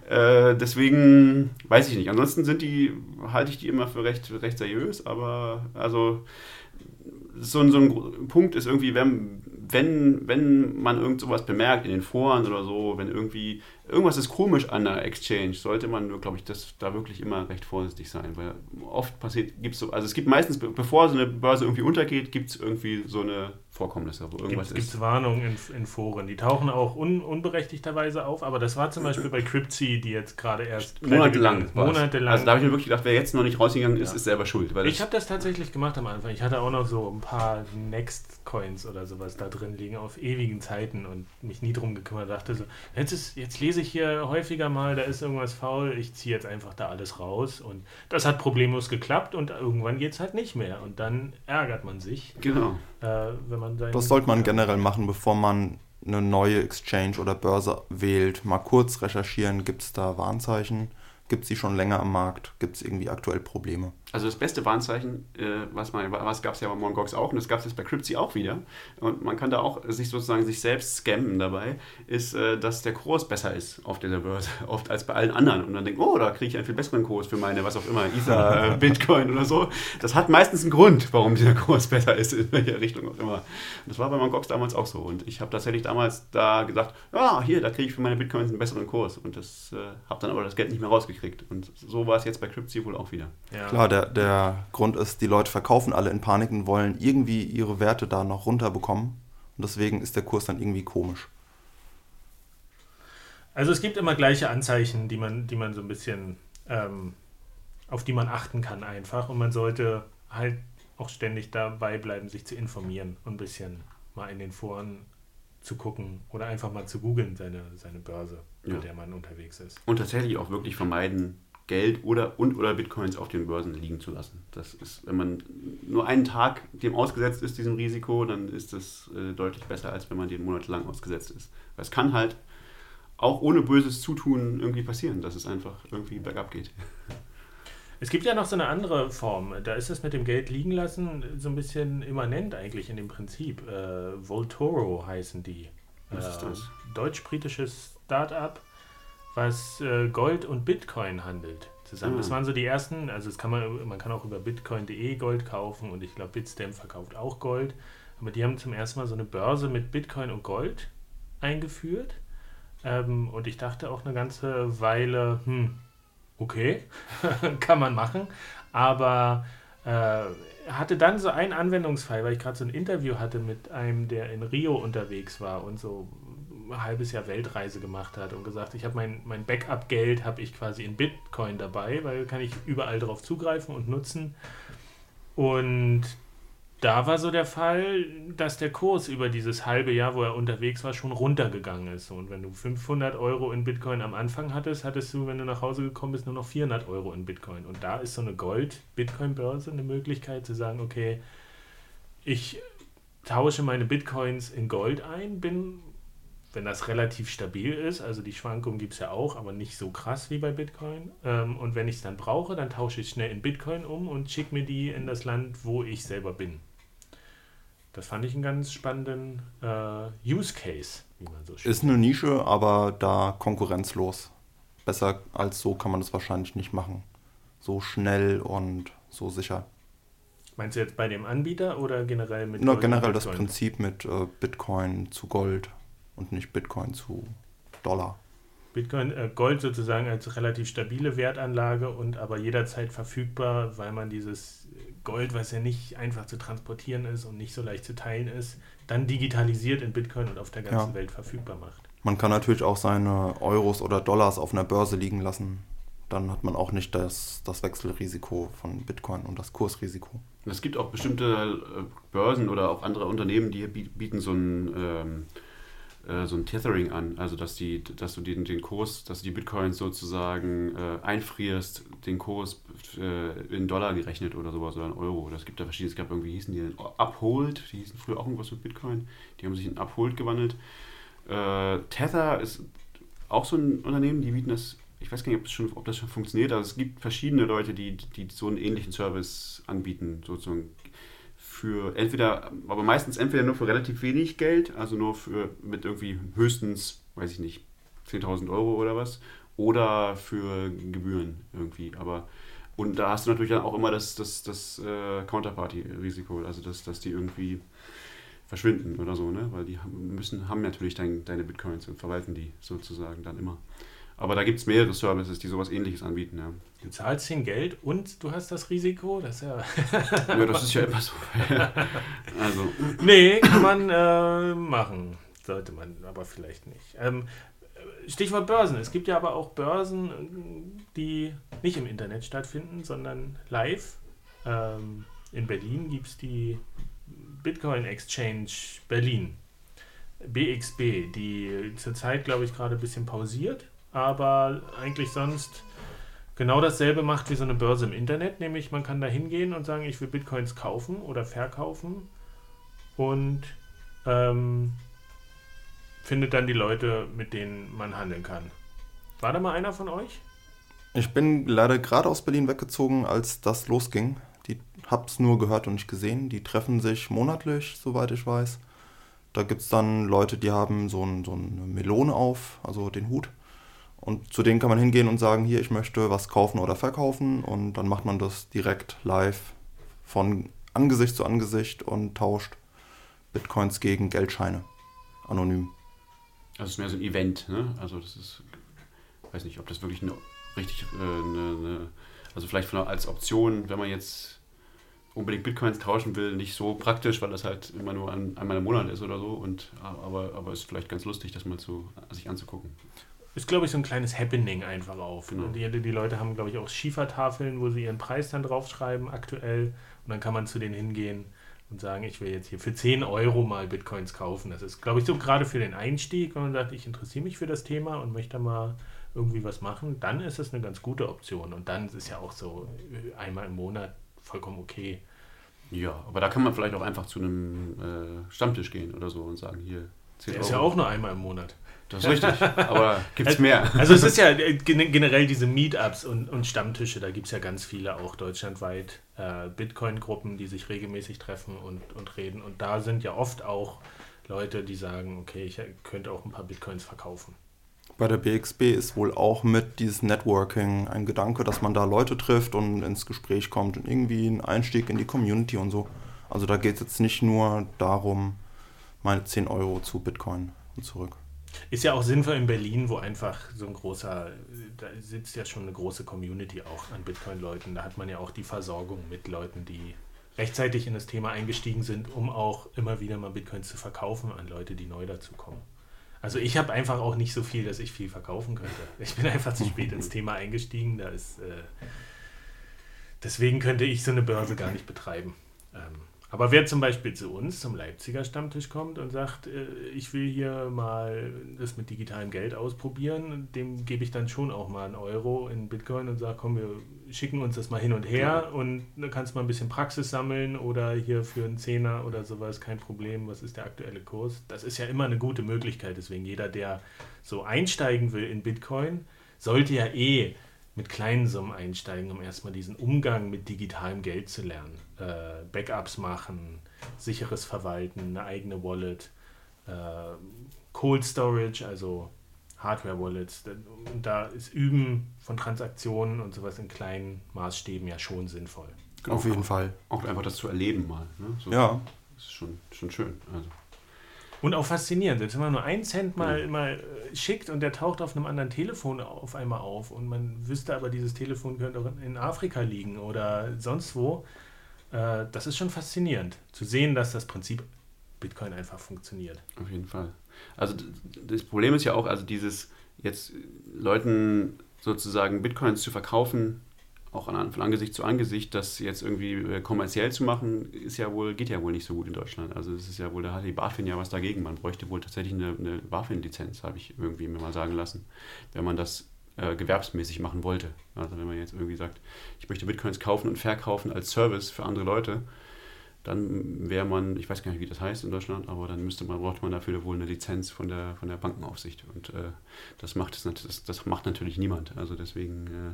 Äh, deswegen weiß ich nicht. Ansonsten sind die, halte ich die immer für recht, recht seriös, aber also so ein, so ein Punkt ist irgendwie, wenn, wenn, wenn man irgend sowas bemerkt in den Foren oder so, wenn irgendwie irgendwas ist komisch an der Exchange, sollte man, glaube ich, das, da wirklich immer recht vorsichtig sein, weil oft passiert, gibt es so, also es gibt meistens, be- bevor so eine Börse irgendwie untergeht, gibt es irgendwie so eine Vorkommnisse, wo irgendwas Gibt ist. es Warnungen in, in Foren. Die tauchen auch un, unberechtigterweise auf, aber das war zum Beispiel bei Cryptsy, die jetzt gerade erst Monatelang. Monatelang. Also da habe ich mir wirklich gedacht, wer jetzt noch nicht rausgegangen ist, Ja. ist selber schuld. Ich habe das tatsächlich gemacht am Anfang. Ich hatte auch noch so ein paar Next-Coins oder sowas da drin liegen auf ewigen Zeiten und mich nie drum gekümmert. Dachte so, jetzt, ist, jetzt lese ich hier häufiger mal, da ist irgendwas faul, ich ziehe jetzt einfach da alles raus. Und das hat problemlos geklappt und irgendwann geht es halt nicht mehr. Und dann ärgert man sich, genau. äh, wenn man. Das sollte man generell machen, bevor man eine neue Exchange oder Börse wählt. Mal kurz recherchieren, gibt es da Warnzeichen? Gibt es die schon länger am Markt? Gibt es irgendwie aktuell Probleme? Also das beste Warnzeichen, äh, was, man, was gab es ja bei Mongox auch und das gab es jetzt bei Cryptsy auch wieder. Und man kann da auch sich sozusagen sich selbst scammen dabei, ist, äh, dass der Kurs besser ist auf dieser Börse, oft als bei allen anderen. Und dann denkt, oh, da kriege ich einen viel besseren Kurs für meine, was auch immer, Ether, äh, Bitcoin oder so. Das hat meistens einen Grund, warum dieser Kurs besser ist, in welcher Richtung auch immer. Das war bei Mongox damals auch so. Und ich habe tatsächlich damals da gesagt, ja, hier, da kriege ich für meine Bitcoins einen besseren Kurs. Und das äh, habe dann aber das Geld nicht mehr rausgekriegt. Und so war es jetzt bei Cryptsy wohl auch wieder. Ja. Klar, der der, Grund ist, die Leute verkaufen alle in Panik und wollen irgendwie ihre Werte da noch runterbekommen. Und deswegen ist der Kurs dann irgendwie komisch. Also es gibt immer gleiche Anzeichen, die man, die man so ein bisschen, ähm, auf die man achten kann einfach. Und man sollte halt auch ständig dabei bleiben, sich zu informieren und ein bisschen mal in den Foren zu gucken oder einfach mal zu googeln, seine, seine Börse, ja. mit der man unterwegs ist. Und tatsächlich auch wirklich vermeiden, Geld oder und oder Bitcoins auf den Börsen liegen zu lassen. Das ist, wenn man nur einen Tag dem ausgesetzt ist, diesem Risiko, dann ist das äh, deutlich besser, als wenn man dem monatelang ausgesetzt ist. Weil es kann halt auch ohne böses Zutun irgendwie passieren, dass es einfach irgendwie bergab geht. Es gibt ja noch so eine andere Form. Da ist es mit dem Geld liegen lassen so ein bisschen immanent eigentlich in dem Prinzip. Äh, Voltoro heißen die. Was ist das? Äh, Deutsch-britisches Start-up was äh, Gold und Bitcoin handelt zusammen. Mhm. Das waren so die ersten, also das kann man, man kann auch über bitcoin.de Gold kaufen und ich glaube Bitstamp verkauft auch Gold. Aber die haben zum ersten Mal so eine Börse mit Bitcoin und Gold eingeführt. Ähm, und ich dachte auch eine ganze Weile, hm, okay, kann man machen. Aber äh, hatte dann so einen Anwendungsfall, weil ich gerade so ein Interview hatte mit einem, der in Rio unterwegs war und so ein halbes Jahr Weltreise gemacht hat und gesagt, ich habe mein, mein Backup-Geld habe ich quasi in Bitcoin dabei, weil kann ich überall darauf zugreifen und nutzen. Und da war so der Fall, dass der Kurs über dieses halbe Jahr, wo er unterwegs war, schon runtergegangen ist. Und wenn du 500 Euro in Bitcoin am Anfang hattest, hattest du, wenn du nach Hause gekommen bist, nur noch 400 Euro in Bitcoin. Und da ist so eine Gold-Bitcoin-Börse eine Möglichkeit zu sagen, okay, ich tausche meine Bitcoins in Gold ein, bin wenn das relativ stabil ist, also die Schwankungen gibt es ja auch, aber nicht so krass wie bei Bitcoin. Ähm, und wenn ich es dann brauche, dann tausche ich schnell in Bitcoin um und schicke mir die in das Land, wo ich selber bin. Das fand ich einen ganz spannenden äh, Use Case, wie man so schön Ist eine Nische, aber da konkurrenzlos. Besser als so kann man das wahrscheinlich nicht machen. So schnell und so sicher. Meinst du jetzt bei dem Anbieter oder generell mit Nur generell das Prinzip mit äh, Bitcoin zu Gold und nicht Bitcoin zu Dollar. Bitcoin, äh, Gold sozusagen als relativ stabile Wertanlage und aber jederzeit verfügbar, weil man dieses Gold, was ja nicht einfach zu transportieren ist und nicht so leicht zu teilen ist, dann digitalisiert in Bitcoin und auf der ganzen ja. Welt verfügbar macht. Man kann natürlich auch seine Euros oder Dollars auf einer Börse liegen lassen. Dann hat man auch nicht das, das Wechselrisiko von Bitcoin und das Kursrisiko. Es gibt auch bestimmte äh, Börsen oder auch andere Unternehmen, die bieten so ein ähm, äh, so ein Tethering an, also dass, die, dass du den, den Kurs, dass du die Bitcoins sozusagen äh, einfrierst, den Kurs äh, in Dollar gerechnet oder sowas oder in Euro. Das gibt da verschiedene, es gab irgendwie, hießen die Uphold, die hießen früher auch irgendwas mit Bitcoin, die haben sich in Uphold gewandelt. Äh, Tether ist auch so ein Unternehmen, die bieten das ich weiß gar nicht, ob das schon, ob das schon funktioniert, aber es gibt verschiedene Leute, die, die so einen ähnlichen Service anbieten, sozusagen für entweder, aber meistens entweder nur für relativ wenig Geld, also nur für mit irgendwie höchstens, weiß ich nicht, 10.000 Euro oder was, oder für Gebühren irgendwie. Aber und da hast du natürlich dann auch immer das, das, das äh, Counterparty-Risiko, also dass, dass die irgendwie verschwinden oder so, ne? Weil die müssen, haben natürlich dein, deine Bitcoins und verwalten die sozusagen dann immer. Aber da gibt es mehrere Services, die sowas ähnliches anbieten. Ja. Du zahlst den Geld und du hast das Risiko. Das ist ja. ja, das ist ja immer so. also. Nee, kann man äh, machen. Sollte man aber vielleicht nicht. Ähm, Stichwort Börsen. Es gibt ja aber auch Börsen, die nicht im Internet stattfinden, sondern live. Ähm, in Berlin gibt es die Bitcoin Exchange Berlin. BXB, die zurzeit, glaube ich, gerade ein bisschen pausiert aber eigentlich sonst genau dasselbe macht wie so eine Börse im Internet, nämlich man kann da hingehen und sagen, ich will Bitcoins kaufen oder verkaufen und ähm, findet dann die Leute, mit denen man handeln kann. War da mal einer von euch? Ich bin leider gerade aus Berlin weggezogen, als das losging. Die hab's nur gehört und nicht gesehen. Die treffen sich monatlich, soweit ich weiß. Da gibt es dann Leute, die haben so, ein, so eine Melone auf, also den Hut. Und zu denen kann man hingehen und sagen, hier, ich möchte was kaufen oder verkaufen. Und dann macht man das direkt live von Angesicht zu Angesicht und tauscht Bitcoins gegen Geldscheine. Anonym. Also es ist mehr so ein Event, ne? Also das ist, ich weiß nicht, ob das wirklich eine richtig, äh, eine, eine, also vielleicht von, als Option, wenn man jetzt unbedingt Bitcoins tauschen will, nicht so praktisch, weil das halt immer nur ein, einmal im Monat ist oder so. Und, aber, aber ist vielleicht ganz lustig, das mal zu, sich anzugucken. Ist, glaube ich, so ein kleines Happening einfach auf. Genau. Die, die Leute haben, glaube ich, auch Schiefertafeln, wo sie ihren Preis dann draufschreiben, aktuell. Und dann kann man zu denen hingehen und sagen, ich will jetzt hier für 10 Euro mal Bitcoins kaufen. Das ist, glaube ich, so gerade für den Einstieg, wenn man sagt, ich interessiere mich für das Thema und möchte mal irgendwie was machen, dann ist es eine ganz gute Option. Und dann ist es ja auch so äh, einmal im Monat vollkommen okay. Ja, aber da kann man vielleicht auch einfach zu einem äh, Stammtisch gehen oder so und sagen, hier, 10 Der Euro. ist ja auch nur einmal im Monat. Das ist richtig, aber gibt es mehr. Also es ist ja äh, generell diese Meetups und, und Stammtische, da gibt es ja ganz viele auch deutschlandweit äh, Bitcoin-Gruppen, die sich regelmäßig treffen und, und reden. Und da sind ja oft auch Leute, die sagen, okay, ich könnte auch ein paar Bitcoins verkaufen. Bei der BXB ist wohl auch mit dieses Networking ein Gedanke, dass man da Leute trifft und ins Gespräch kommt und irgendwie ein Einstieg in die Community und so. Also da geht es jetzt nicht nur darum, meine 10 Euro zu Bitcoin und zurück. Ist ja auch sinnvoll in Berlin, wo einfach so ein großer, da sitzt ja schon eine große Community auch an Bitcoin-Leuten. Da hat man ja auch die Versorgung mit Leuten, die rechtzeitig in das Thema eingestiegen sind, um auch immer wieder mal Bitcoins zu verkaufen an Leute, die neu dazukommen. Also ich habe einfach auch nicht so viel, dass ich viel verkaufen könnte. Ich bin einfach zu spät ins Thema eingestiegen. Da ist, äh, deswegen könnte ich so eine Börse gar nicht betreiben. Ähm, aber wer zum Beispiel zu uns zum Leipziger Stammtisch kommt und sagt, äh, ich will hier mal das mit digitalem Geld ausprobieren, dem gebe ich dann schon auch mal einen Euro in Bitcoin und sage, komm, wir schicken uns das mal hin und her und dann kannst du mal ein bisschen Praxis sammeln oder hier für einen Zehner oder sowas, kein Problem, was ist der aktuelle Kurs? Das ist ja immer eine gute Möglichkeit, deswegen jeder, der so einsteigen will in Bitcoin, sollte ja eh mit kleinen Summen einsteigen, um erstmal diesen Umgang mit digitalem Geld zu lernen. Äh, Backups machen, sicheres Verwalten, eine eigene Wallet, äh, Cold Storage, also Hardware-Wallets. Und da ist Üben von Transaktionen und sowas in kleinen Maßstäben ja schon sinnvoll. Auf jeden Fall. Auch einfach das zu erleben mal. Ne? So, ja. Das ist schon, schon schön. Also. Und auch faszinierend, wenn man nur einen Cent mal, mhm. mal äh, schickt und der taucht auf einem anderen Telefon auf einmal auf und man wüsste aber, dieses Telefon könnte auch in Afrika liegen oder sonst wo. Äh, das ist schon faszinierend, zu sehen, dass das Prinzip Bitcoin einfach funktioniert. Auf jeden Fall. Also das Problem ist ja auch, also dieses jetzt Leuten sozusagen Bitcoins zu verkaufen, auch von Angesicht zu Angesicht, das jetzt irgendwie äh, kommerziell zu machen, ist ja wohl, geht ja wohl nicht so gut in Deutschland. Also es ist ja wohl, da hat die BaFin ja was dagegen. Man bräuchte wohl tatsächlich eine, eine BaFin-Lizenz, habe ich irgendwie mir mal sagen lassen, wenn man das äh, gewerbsmäßig machen wollte. Also wenn man jetzt irgendwie sagt, ich möchte Bitcoins kaufen und verkaufen als Service für andere Leute, dann wäre man, ich weiß gar nicht, wie das heißt in Deutschland, aber dann müsste man, braucht man dafür wohl eine Lizenz von der, von der Bankenaufsicht. Und äh, das macht es das, das macht natürlich niemand. Also deswegen äh,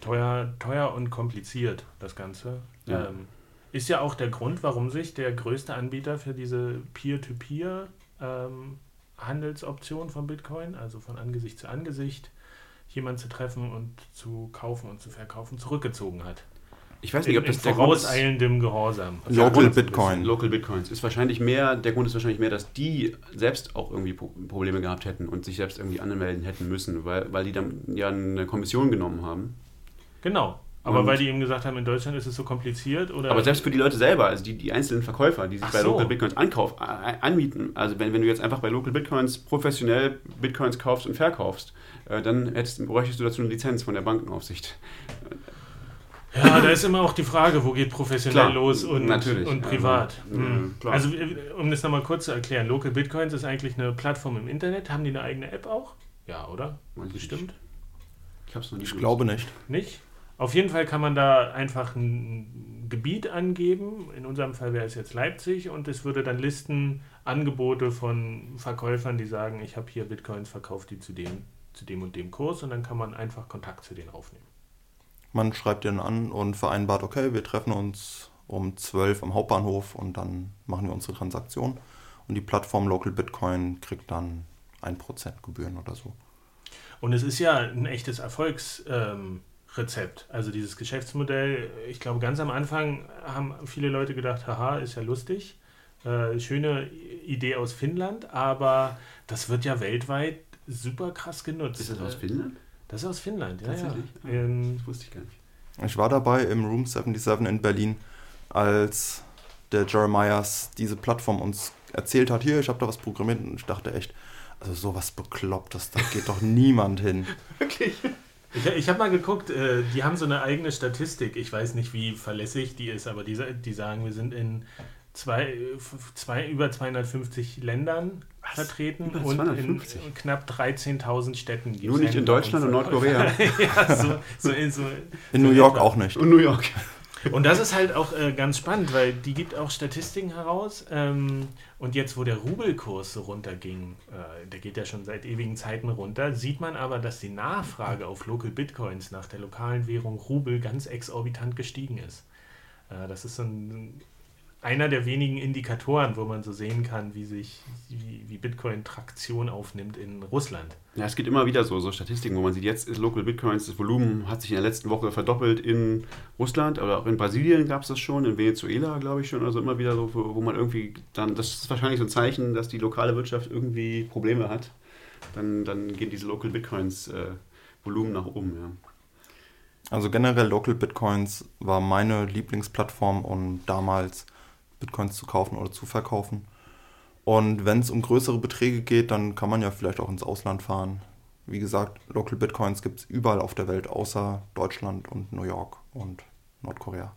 Teuer, teuer und kompliziert, das Ganze. Ja. Ähm, ist ja auch der Grund, warum sich der größte Anbieter für diese Peer-to-Peer-Handelsoption ähm, von Bitcoin, also von Angesicht zu Angesicht, jemanden zu treffen und zu kaufen und zu verkaufen, zurückgezogen hat. Ich weiß nicht, ob das in der vorauseilendem Gehorsam. Local Bitcoin. Local Bitcoins ist wahrscheinlich mehr, der Grund ist wahrscheinlich mehr, dass die selbst auch irgendwie Probleme gehabt hätten und sich selbst irgendwie anmelden hätten müssen, weil, weil die dann ja eine Kommission genommen haben Genau. Aber und weil die eben gesagt haben, in Deutschland ist es so kompliziert oder. Aber selbst für die Leute selber, also die, die einzelnen Verkäufer, die sich Ach bei so. Local Bitcoins ankauf, anmieten, also wenn, wenn du jetzt einfach bei Local Bitcoins professionell Bitcoins kaufst und verkaufst, dann hättest, bräuchtest du dazu eine Lizenz von der Bankenaufsicht. Ja, da ist immer auch die Frage, wo geht professionell Klar, los und, und privat. Also, mhm. also, um das nochmal kurz zu erklären, Local Bitcoins ist eigentlich eine Plattform im Internet. Haben die eine eigene App auch? Ja, oder? Bestimmt. Ich, ich glaube nicht. Nicht? Auf jeden Fall kann man da einfach ein Gebiet angeben. In unserem Fall wäre es jetzt Leipzig und es würde dann listen Angebote von Verkäufern, die sagen, ich habe hier Bitcoins, verkauft die zu dem, zu dem und dem Kurs und dann kann man einfach Kontakt zu denen aufnehmen. Man schreibt den an und vereinbart, okay, wir treffen uns um 12 am Hauptbahnhof und dann machen wir unsere Transaktion. Und die Plattform Local Bitcoin kriegt dann 1% Gebühren oder so. Und es ist ja ein echtes Erfolgsrezept. Ähm, also dieses Geschäftsmodell, ich glaube, ganz am Anfang haben viele Leute gedacht, haha, ist ja lustig. Äh, schöne Idee aus Finnland, aber das wird ja weltweit super krass genutzt. Ist das aus Finnland? Das ist aus Finnland, ja. Tatsächlich? Ja. Ah, Ähm, das wusste ich gar nicht. Ich war dabei im Room 77 in Berlin, als der Jeremias diese Plattform uns erzählt hat, hier, ich habe da was programmiert und ich dachte echt, also sowas Beklopptes, da geht doch niemand hin. Wirklich? Ich, ich habe mal geguckt, äh, die haben so eine eigene Statistik. Ich weiß nicht, wie verlässlich die ist, aber die, die sagen, wir sind in zwei, f- zwei, über 250 Ländern vertreten Über und 250? in knapp 13.000 Städten. gibt's Nur nicht in Deutschland und. Nordkorea. ja, so, so, in, so In so New York etwa. auch nicht. Und New York. Und das ist halt auch äh, ganz spannend, weil die gibt auch Statistiken heraus. Ähm, und jetzt, wo der Rubelkurs so runterging, äh, der geht ja schon seit ewigen Zeiten runter, sieht man aber, dass die Nachfrage auf Local Bitcoins nach der lokalen Währung Rubel ganz exorbitant gestiegen ist. Äh, das ist so ein, einer der wenigen Indikatoren, wo man so sehen kann, wie sich wie, wie Bitcoin Traktion aufnimmt in Russland. Ja, es gibt immer wieder so, so Statistiken, wo man sieht, jetzt ist Local Bitcoins, das Volumen hat sich in der letzten Woche verdoppelt in Russland, aber auch in Brasilien gab es das schon, in Venezuela glaube ich schon, also immer wieder so, wo, wo man irgendwie dann, das ist wahrscheinlich so ein Zeichen, dass die lokale Wirtschaft irgendwie Probleme hat. Dann, dann gehen diese Local Bitcoins äh, Volumen nach oben, ja. Also generell Local Bitcoins war meine Lieblingsplattform, um damals Bitcoins zu kaufen oder zu verkaufen. Und wenn es um größere Beträge geht, dann kann man ja vielleicht auch ins Ausland fahren. Wie gesagt, Local Bitcoins gibt es überall auf der Welt, außer Deutschland und New York und Nordkorea.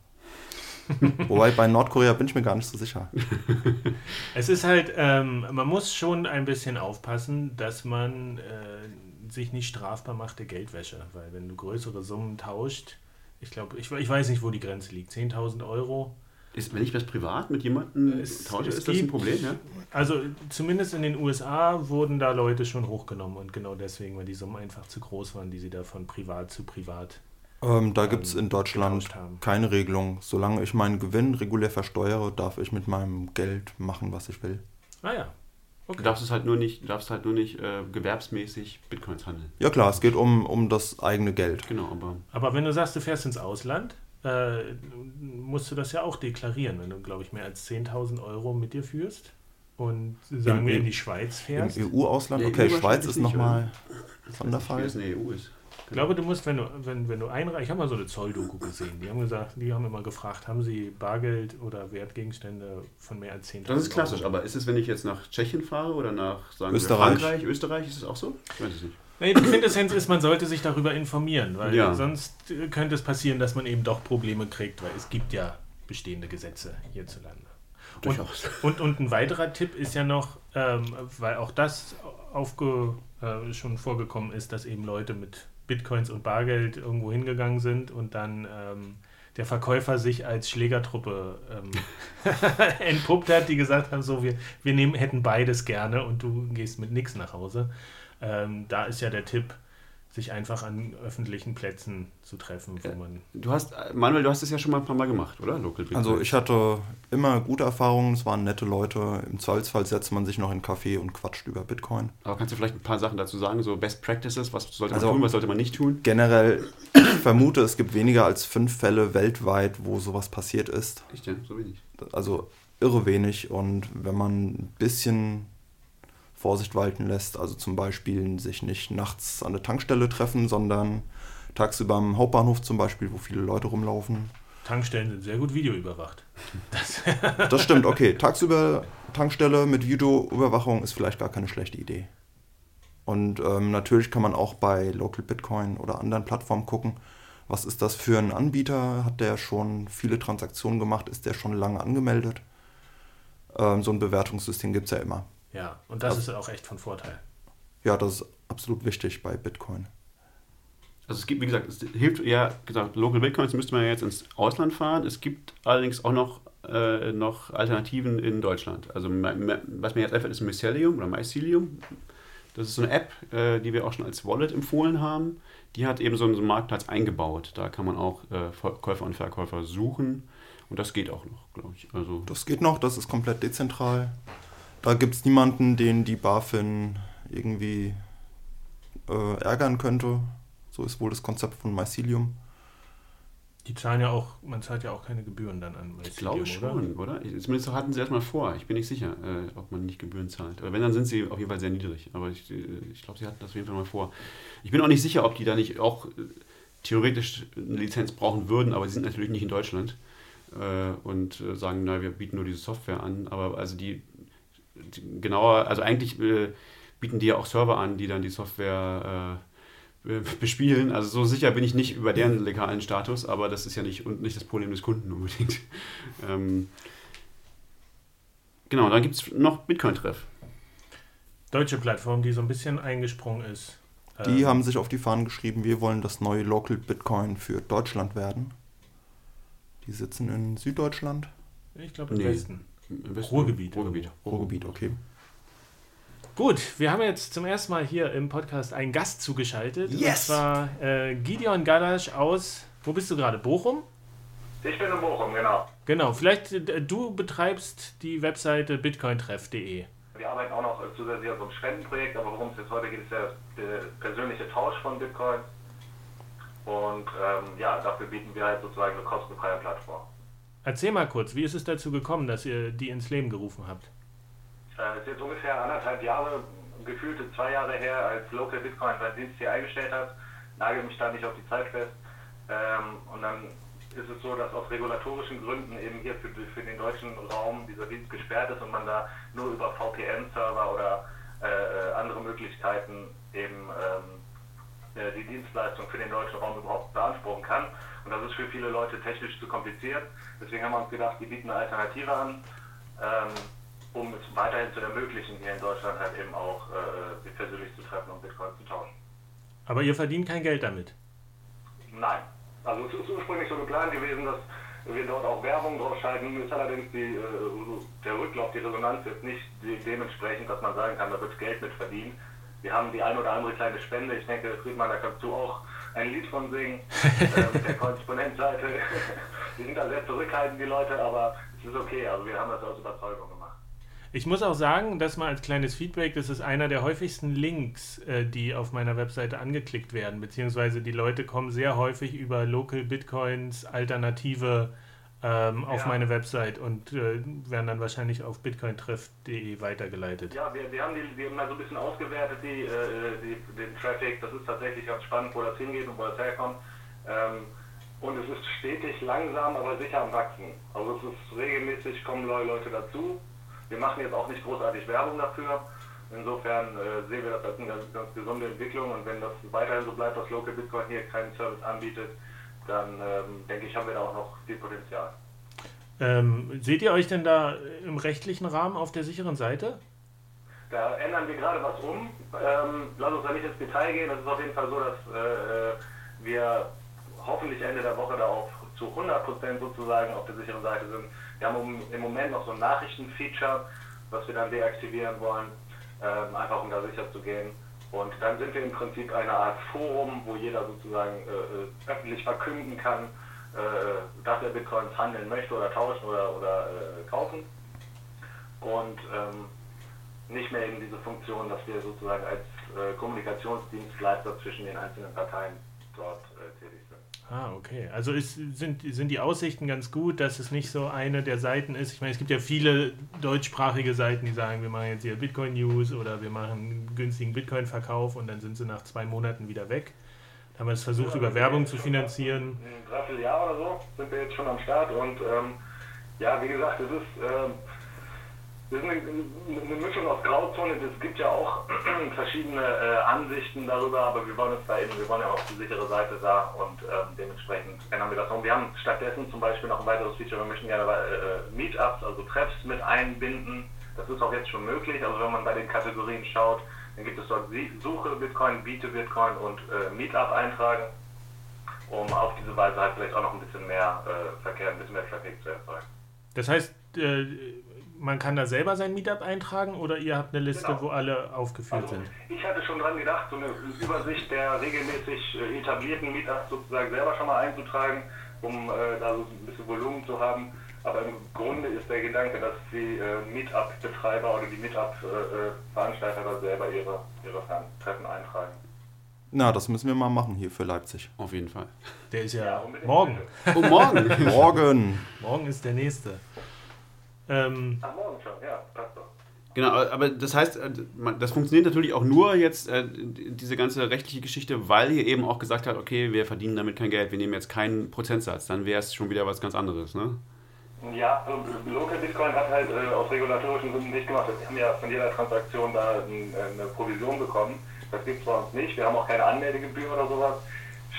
Wobei bei Nordkorea bin ich mir gar nicht so sicher. Es ist halt, ähm, man muss schon ein bisschen aufpassen, dass man äh, sich nicht strafbar macht der Geldwäsche. Weil wenn du größere Summen tauscht, ich glaube, ich, ich weiß nicht, wo die Grenze liegt, 10.000 Euro. Ist, wenn ich das privat mit jemandem Es- tausche, es ist das ein Problem, ja? Also zumindest in den USA wurden da Leute schon hochgenommen und genau deswegen, weil die Summen einfach zu groß waren, die sie da von privat zu privat Ähm, da gibt es ähm, in Deutschland keine Regelung. Solange ich meinen Gewinn regulär versteuere, darf ich mit meinem Geld machen, was ich will. Ah ja. Du Okay. darfst es halt nur nicht, du darfst halt nur nicht äh, gewerbsmäßig Bitcoins handeln. Ja klar, es geht um, um das eigene Geld. Genau, aber Aber wenn du sagst, du fährst ins Ausland, äh, musst du das ja auch deklarieren, wenn du, glaube ich, mehr als 10.000 Euro mit dir führst und sagen Im- wir in im- die Schweiz Im fährst. EU-Ausland, Ja, okay, EU Schweiz ist nicht, nochmal Sonderfall. das in der EU ist. Ich glaube, du musst, wenn du, wenn, wenn du einreichst, ich habe mal so eine Zolldoku gesehen, die haben gesagt, die haben immer gefragt, haben sie Bargeld oder Wertgegenstände von mehr als 10.000 Das ist klassisch, Euro? aber ist es, wenn ich jetzt nach Tschechien fahre oder nach sagen Österreich. Wir, Frankreich, Österreich, ist es auch so? Ich weiß es nicht. Nee, die Quintessenz ist, man sollte sich darüber informieren, weil Ja. sonst könnte es passieren, dass man eben doch Probleme kriegt, weil es gibt ja bestehende Gesetze hierzulande. Und, Durchaus. und, und ein weiterer Tipp ist ja noch, ähm, weil auch das aufge, äh, schon vorgekommen ist, dass eben Leute mit Bitcoins und Bargeld irgendwo hingegangen sind und dann ähm, der Verkäufer sich als Schlägertruppe ähm, entpuppt hat, die gesagt haben, so wir, wir nehmen, hätten beides gerne und du gehst mit nichts nach Hause. Ähm, da ist ja der Tipp, sich einfach an öffentlichen Plätzen zu treffen, wo man Du hast, Manuel, du hast es ja schon mal ein paar Mal gemacht, oder? Local. Also ich hatte immer gute Erfahrungen, es waren nette Leute. Im Zweifelsfall setzt man sich noch in einen Café und quatscht über Bitcoin. Aber kannst du vielleicht ein paar Sachen dazu sagen, so Best Practices, was sollte man Also- tun, was sollte man nicht tun? Generell, ich vermute, es gibt weniger als fünf Fälle weltweit, wo sowas passiert ist. Echt, ja? So wenig. Also irre wenig. Und wenn man ein bisschen Vorsicht walten lässt, also zum Beispiel sich nicht nachts an der Tankstelle treffen, sondern tagsüber am Hauptbahnhof zum Beispiel, wo viele Leute rumlaufen. Tankstellen sind sehr gut videoüberwacht. Das stimmt, okay. Tagsüber Tankstelle mit Videoüberwachung ist vielleicht gar keine schlechte Idee. Und ähm, natürlich kann man auch bei Local Bitcoin oder anderen Plattformen gucken, was ist das für ein Anbieter? Hat der schon viele Transaktionen gemacht? Ist der schon lange angemeldet? Ähm, so ein Bewertungssystem gibt es ja immer. Ja, und das Also- ist auch echt von Vorteil. Ja, das ist absolut wichtig bei Bitcoin. Also es gibt, wie gesagt, es hilft, ja, gesagt, Local Bitcoins müsste man ja jetzt ins Ausland fahren. Es gibt allerdings auch noch, äh, noch Alternativen in Deutschland. Also was mir jetzt einfällt, ist Mycelium oder Mycelium. Das ist so eine App, äh, die wir auch schon als Wallet empfohlen haben. Die hat eben so einen, so einen Marktplatz eingebaut. Da kann man auch äh, Käufer und Verkäufer suchen. Und das geht auch noch, glaube ich. Also das geht noch, das ist komplett dezentral. Da gibt es niemanden, den die BaFin irgendwie äh, ärgern könnte. So ist wohl das Konzept von Mycelium. Die zahlen ja auch, man zahlt ja auch keine Gebühren dann an. Ich glaube schon, oder? oder? Zumindest hatten sie erstmal vor. Ich bin nicht sicher, äh, ob man nicht Gebühren zahlt. Aber wenn, dann sind sie auf jeden Fall sehr niedrig. Aber ich, äh, ich glaube, sie hatten das auf jeden Fall mal vor. Ich bin auch nicht sicher, ob die da nicht auch äh, theoretisch eine Lizenz brauchen würden, aber sie sind natürlich nicht in Deutschland äh, und äh, sagen, na, wir bieten nur diese Software an. Aber also die genauer, also eigentlich äh, bieten die ja auch Server an, die dann die Software bespielen. Also so sicher bin ich nicht über deren legalen Status, aber das ist ja nicht, und nicht das Problem des Kunden unbedingt. ähm, genau, dann gibt es noch Bitcoin-Treff. Deutsche Plattform, die so ein bisschen eingesprungen ist. Die ähm, haben sich auf die Fahnen geschrieben, wir wollen das neue Local Bitcoin für Deutschland werden. Die sitzen in Süddeutschland. Ich glaube im nee, Westen. Ruhrgebiet. Ruhrgebiet. Ruhrgebiet, okay. Gut, wir haben jetzt zum ersten Mal hier im Podcast einen Gast zugeschaltet. Yes! Und zwar äh, Gideon Galasch aus, wo bist du gerade? Bochum? Ich bin in Bochum, genau. Genau, vielleicht äh, du betreibst die Webseite bitcointreff.de. Wir arbeiten auch noch zusätzlich an so einem Spendenprojekt, aber worum es jetzt heute geht, ist ja der persönliche Tausch von Bitcoin. Und ähm, ja, dafür bieten wir halt sozusagen eine kostenfreie Plattform. Erzähl mal kurz, wie ist es dazu gekommen, dass ihr die ins Leben gerufen habt? Äh, ist jetzt ungefähr anderthalb Jahre, gefühlte zwei Jahre her, als Local Bitcoin seinen Dienst hier eingestellt hat. Nagel mich da nicht auf die Zeit fest. Ähm, und dann ist es so, dass aus regulatorischen Gründen eben hier für, für den deutschen Raum dieser Dienst gesperrt ist und man da nur über VPN-Server oder äh, äh, andere Möglichkeiten eben ähm, äh, die Dienstleistung für den deutschen Raum überhaupt beanspruchen kann. Und das ist für viele Leute technisch zu kompliziert. Deswegen haben wir uns gedacht, die bieten eine Alternative an. Ähm, um es weiterhin zu ermöglichen, hier in Deutschland halt eben auch äh, sich persönlich zu treffen und Bitcoin zu tauschen. Aber ihr verdient kein Geld damit? Nein. Also es ist ursprünglich so geplant gewesen, dass wir dort auch Werbung drauf schalten. Ist allerdings die, äh, der Rücklauf, die Resonanz jetzt nicht dementsprechend, dass man sagen kann, da wird Geld mit verdient. Wir haben die ein oder andere kleine Spende. Ich denke, Friedmann, da kannst du auch ein Lied von singen. äh, mit der Korrespondentseite. die sind da sehr zurückhaltend, die Leute, aber es ist okay. Also wir haben das aus Überzeugung gemacht. Ich muss auch sagen, dass mal als kleines Feedback, das ist einer der häufigsten Links, äh, die auf meiner Webseite angeklickt werden, beziehungsweise die Leute kommen sehr häufig über Local Bitcoins Alternative ähm, auf ja. meine Website und äh, werden dann wahrscheinlich auf bitcointreff.de weitergeleitet. Ja, wir, wir haben die, die mal so ein bisschen ausgewertet, die, äh, die, den Traffic. Das ist tatsächlich ganz spannend, wo das hingeht und wo das herkommt. Ähm, und es ist stetig langsam, aber sicher am Wachsen. Also es ist regelmäßig kommen Leute dazu wir machen jetzt auch nicht großartig Werbung dafür. Insofern äh, sehen wir das als eine ganz, ganz, gesunde Entwicklung und wenn das weiterhin so bleibt, dass Local Bitcoin hier keinen Service anbietet, dann ähm, denke ich, haben wir da auch noch viel Potenzial. Ähm, seht ihr euch denn da im rechtlichen Rahmen auf der sicheren Seite? Da ändern wir gerade was um. Ähm, lass uns da nicht ins Detail gehen. Es ist auf jeden Fall so, dass äh, wir hoffentlich Ende der Woche da auch zu 100% sozusagen auf der sicheren Seite sind. Wir haben im Moment noch so ein Nachrichtenfeature, was wir dann deaktivieren wollen, ähm, einfach um da sicher zu gehen. Und dann sind wir im Prinzip eine Art Forum, wo jeder sozusagen äh, äh öffentlich verkünden kann, äh, dass er Bitcoins handeln möchte oder tauschen oder, oder äh, kaufen. Und ähm, nicht mehr eben diese Funktion, dass wir sozusagen als äh, Kommunikationsdienstleister zwischen den einzelnen Parteien dort. Ah, okay. Also ist, sind, sind die Aussichten ganz gut, dass es nicht so eine der Seiten ist. Ich meine, es gibt ja viele deutschsprachige Seiten, die sagen, wir machen jetzt hier Bitcoin News oder wir machen günstigen Bitcoin-Verkauf und dann sind sie nach zwei Monaten wieder weg. Da haben wir es versucht, ja, über Werbung zu finanzieren. Ein Dreivierteljahr oder so sind wir jetzt schon am Start und ähm, ja, wie gesagt, es ist. Ähm, das ist eine, eine, Mischung aus Grauzone. Es gibt ja auch verschiedene äh, Ansichten darüber, aber wir wollen uns da eben, wir wollen ja auf die sichere Seite da und ähm, dementsprechend ändern wir das um. Wir haben stattdessen zum Beispiel noch ein weiteres Feature, wir möchten gerne äh, Meetups, also Treffs mit einbinden. Das ist auch jetzt schon möglich. Also wenn man bei den Kategorien schaut, dann gibt es dort Suche Bitcoin, Biete Bitcoin und äh, Meetup eintragen, um auf diese Weise halt vielleicht auch noch ein bisschen mehr äh, Verkehr, ein bisschen mehr Traffic zu erzeugen. Das heißt, äh, man kann da selber sein Meetup eintragen oder ihr habt eine Liste, Genau. wo alle aufgeführt Also, sind? ich hatte schon dran gedacht, so eine Übersicht der regelmäßig äh, etablierten Meetups sozusagen selber schon mal einzutragen, um äh, da so ein bisschen Volumen zu haben. Aber im Grunde ist der Gedanke, dass die äh, Meetup-Betreiber oder die Meetup-Veranstalter da selber ihre, ihre Treffen eintragen. Na, das müssen wir mal machen hier für Leipzig. Auf jeden Fall. Der ist ja, Ja, morgen. Oh, morgen. Morgen. Morgen ist der nächste. Ähm, Ach, morgen schon, ja, passt doch. Genau, aber das heißt, äh, das funktioniert natürlich auch nur jetzt, äh, diese ganze rechtliche Geschichte, weil ihr eben auch gesagt habt, okay, wir verdienen damit kein Geld, wir nehmen jetzt keinen Prozentsatz, dann wäre es schon wieder was ganz anderes, ne? Ja, also Local Bitcoin hat halt äh, aus regulatorischen Gründen nicht gemacht. Wir haben ja von jeder Transaktion da ein, eine Provision bekommen. Das gibt es bei uns nicht. Wir haben auch keine Anmeldegebühr oder sowas.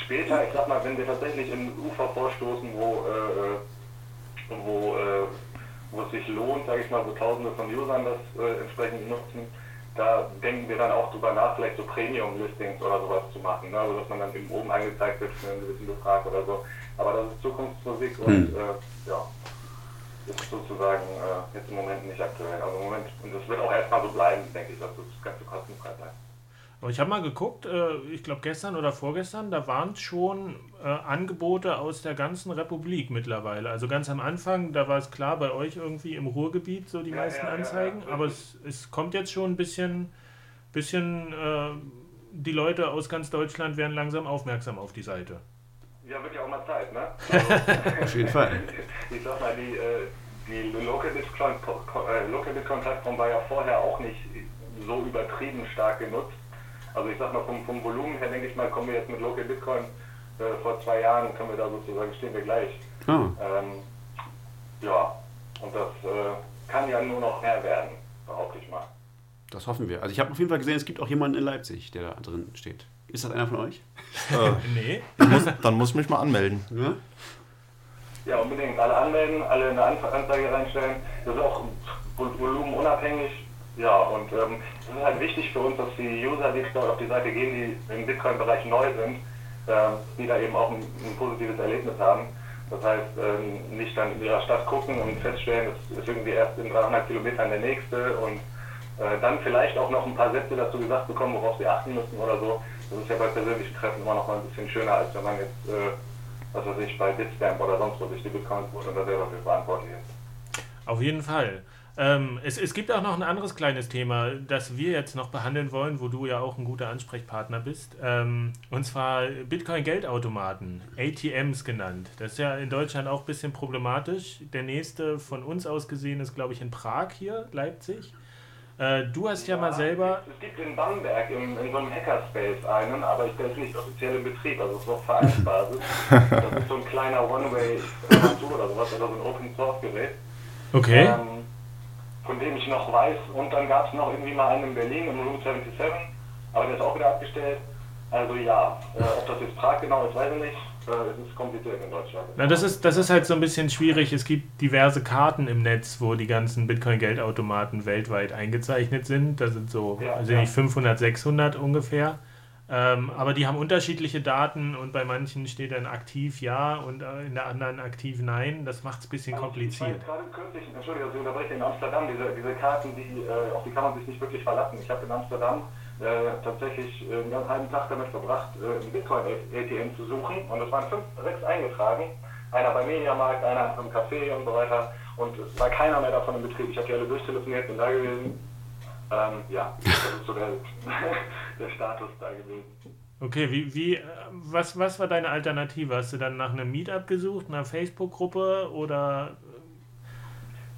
Später, ich sag mal, wenn wir tatsächlich in Ufer vorstoßen, wo, äh, äh, wo, äh, wo es sich lohnt, sage ich mal, so Tausende von Usern das äh, entsprechend nutzen, da denken wir dann auch drüber nach, vielleicht so Premium-Listings oder sowas zu machen. Ne? Also dass man dann eben oben angezeigt wird für einen gewissen Betrag oder so. Aber das ist Zukunftsmusik und äh, ja, ist sozusagen äh, jetzt im Moment nicht aktuell. Also im Moment, und das wird auch erstmal so bleiben, denke ich, dass das Ganze kostenfrei bleibt. aber ich habe mal geguckt, äh, ich glaube gestern oder vorgestern, da waren schon äh, Angebote aus der ganzen Republik mittlerweile. Also ganz am Anfang, da war es klar, bei euch irgendwie im Ruhrgebiet so die Ja, meisten ja, Anzeigen, ja. aber es, es kommt jetzt schon ein bisschen, bisschen äh, die Leute aus ganz Deutschland werden langsam aufmerksam auf die Seite. Ja, wird ja auch mal Zeit, ne? Also, Auf jeden Fall. ich sag mal, die, äh, die Local Bitcoin, äh, Local Bitcoin Plattform war ja vorher auch nicht so übertrieben stark genutzt. Also ich sag mal, vom, vom Volumen her denke ich mal, kommen wir jetzt mit Local Bitcoin vor zwei Jahren, können wir da sozusagen, stehen wir gleich. Ah, Ähm, ja, und das äh, kann ja nur noch mehr werden, behaupte ich mal. das hoffen wir. Also ich habe auf jeden Fall gesehen, es gibt auch jemanden in Leipzig, der da drin steht. Ist das einer von euch? Äh, Nee, dann, muss, dann muss ich mich mal anmelden. Ja? Ja, unbedingt. Alle anmelden, alle eine Anzeige reinstellen. Das ist auch vol- volumenunabhängig. Ja, und ähm, es ist halt wichtig für uns, dass die User, die dort auf die Seite gehen, die im Bitcoin-Bereich neu sind, ähm, die da eben auch ein, ein positives Erlebnis haben. Das heißt, ähm, nicht dann in ihrer Stadt gucken und feststellen, es ist irgendwie erst in 300 Kilometern der nächste und äh, dann vielleicht auch noch ein paar Sätze dazu gesagt bekommen, worauf sie achten müssen oder so. Das ist ja bei persönlichen Treffen immer noch mal ein bisschen schöner, als wenn man jetzt, äh, was weiß ich, bei Bitstamp oder sonst wo sich die Bitcoins und da selber für verantwortlich ist. Auf jeden Fall. Ähm, es, es gibt auch noch ein anderes kleines Thema, das wir jetzt noch behandeln wollen, wo du ja auch ein guter Ansprechpartner bist. Ähm, und zwar Bitcoin-Geldautomaten, ATMs genannt. Das ist ja in Deutschland auch ein bisschen problematisch. Der nächste von uns aus gesehen ist, glaube ich, in Prag hier, Leipzig. Äh, du hast ja, mal selber. Es gibt in Bamberg in, in so einem Hackerspace einen, aber ich- der ist nicht offiziell in Betrieb, also es ist auf Vereinsbasis. das ist so ein kleiner One-Way-Tour oder sowas, oder so ein Open-Source-Gerät. Okay. Ähm, von dem ich noch weiß. Und dann gab es noch irgendwie mal einen in Berlin im Room 77, aber der ist auch wieder abgestellt. Also ja, äh, ob das jetzt Prag genau ist, weiß ich nicht. Äh, es ist kompliziert in Deutschland. Na, das ist, das ist halt so ein bisschen schwierig. Es gibt diverse Karten im Netz, wo die ganzen Bitcoin-Geldautomaten weltweit eingezeichnet sind. Da sind so, Ja, also ja. nicht 500, 600 ungefähr. Ähm, aber die haben unterschiedliche Daten und bei manchen steht dann aktiv ja und äh, in der anderen aktiv nein. Das macht es ein bisschen kompliziert. Ich gerade kürzlich, Entschuldigung, dass ich unterbreche, in Amsterdam, diese, diese Karten, die, äh, auf die kann man sich nicht wirklich verlassen. Ich habe in Amsterdam äh, tatsächlich äh, einen halben Tag damit verbracht, äh, ein Bitcoin-ATM zu suchen. Und es waren fünf, sechs eingetragen. Einer beim Mediamarkt, einer im Café und so weiter. Und es war keiner mehr davon im Betrieb. Ich habe die alle durchtelefoniert, bin da gewesen. Ähm, ja, das ist so der, der Status da gewesen. Okay, wie, wie, äh, was, was war deine Alternative? Hast du dann nach einem Meetup gesucht, einer Facebook-Gruppe oder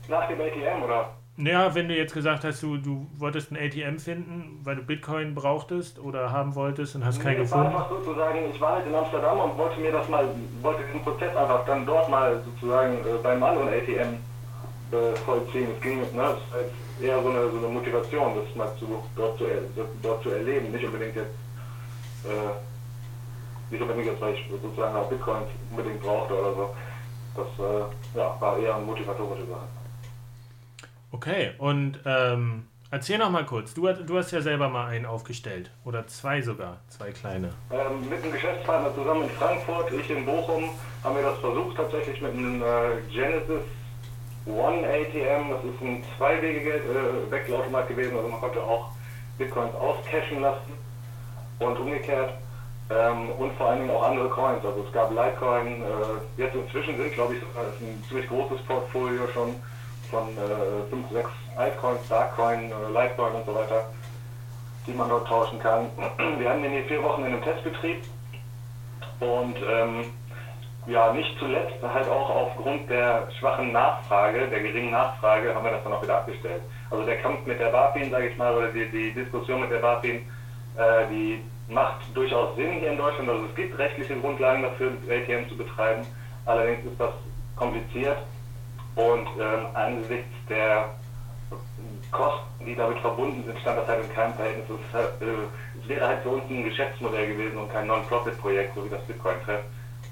Nach dem ATM, oder? Ja, wenn du jetzt gesagt hast, du, du wolltest ein ATM finden, weil du Bitcoin brauchtest oder haben wolltest und hast keinen Nee, war gefunden. einfach sozusagen, ich war halt in Amsterdam und wollte mir das mal, wollte diesen Prozess einfach dann dort mal sozusagen äh, beim anderen ATM äh, vollziehen. Es ging, ne, eher so eine, so eine Motivation, das mal zu, dort, zu, dort zu erleben, nicht unbedingt jetzt, äh, nicht unbedingt jetzt, weil ich sozusagen auch Bitcoin unbedingt brauchte oder so. Das äh, ja, war eher eine motivatorische Sache. Okay, und ähm, erzähl noch mal kurz. Du, hast- du hast ja selber mal einen aufgestellt. Oder zwei sogar. Zwei kleine. Ähm, mit einem Geschäftspartner zusammen in Frankfurt, ich in Bochum, haben wir das versucht tatsächlich mit einem äh, Genesis One ATM, das ist ein Zwei-Wege-Wechselautomat gewesen, also man konnte auch Bitcoins auscashen lassen und umgekehrt. Ähm, und vor allen Dingen auch andere Coins. Also es gab Litecoin, äh, jetzt inzwischen sind, glaube ich, ein ziemlich großes Portfolio schon von 5, äh, 6 Altcoins, Darkcoin, äh, Litecoin und so weiter, die man dort tauschen kann. Wir haben den hier vier Wochen in einem Testbetrieb und ähm, ja, nicht zuletzt halt auch aufgrund der schwachen Nachfrage, der geringen Nachfrage, haben wir das dann auch wieder abgestellt. Also der Kampf mit der BaFin, sage ich mal, oder die, die Diskussion mit der BaFin, äh, die macht durchaus Sinn hier in Deutschland. Also es gibt rechtliche Grundlagen dafür, ATM zu betreiben. Allerdings ist das kompliziert und ähm, angesichts der Kosten, die damit verbunden sind, stand das halt in keinem Verhältnis. Es, äh, wäre halt für uns ein Geschäftsmodell gewesen und kein Non-Profit-Projekt, so wie das Bitcoin-Treff.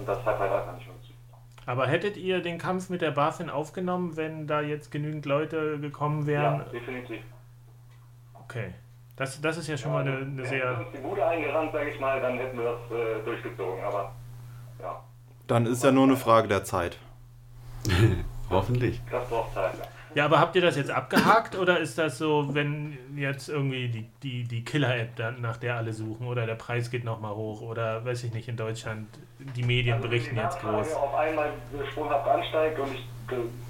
Und das hat halt einfach nicht funktioniert. Aber hättet ihr den Kampf mit der BaFin aufgenommen, wenn da jetzt genügend Leute gekommen wären? Ja, definitiv. Okay. Das, das ist ja schon ja, mal eine, eine sehr. Wenn uns die Bude eingerannt, sage ich mal, dann hätten wir das äh, durchgezogen. Aber ja. Dann ist ja nur eine Frage der Zeit. Hoffentlich. Das braucht Zeit, ja. Ja, aber habt ihr das jetzt abgehakt oder ist das so, wenn jetzt irgendwie die, die, die Killer-App, nach der alle suchen oder der Preis geht nochmal hoch oder weiß ich nicht, in Deutschland, die Medien also berichten die jetzt groß? auf einmal sprunghaft ansteigt und ich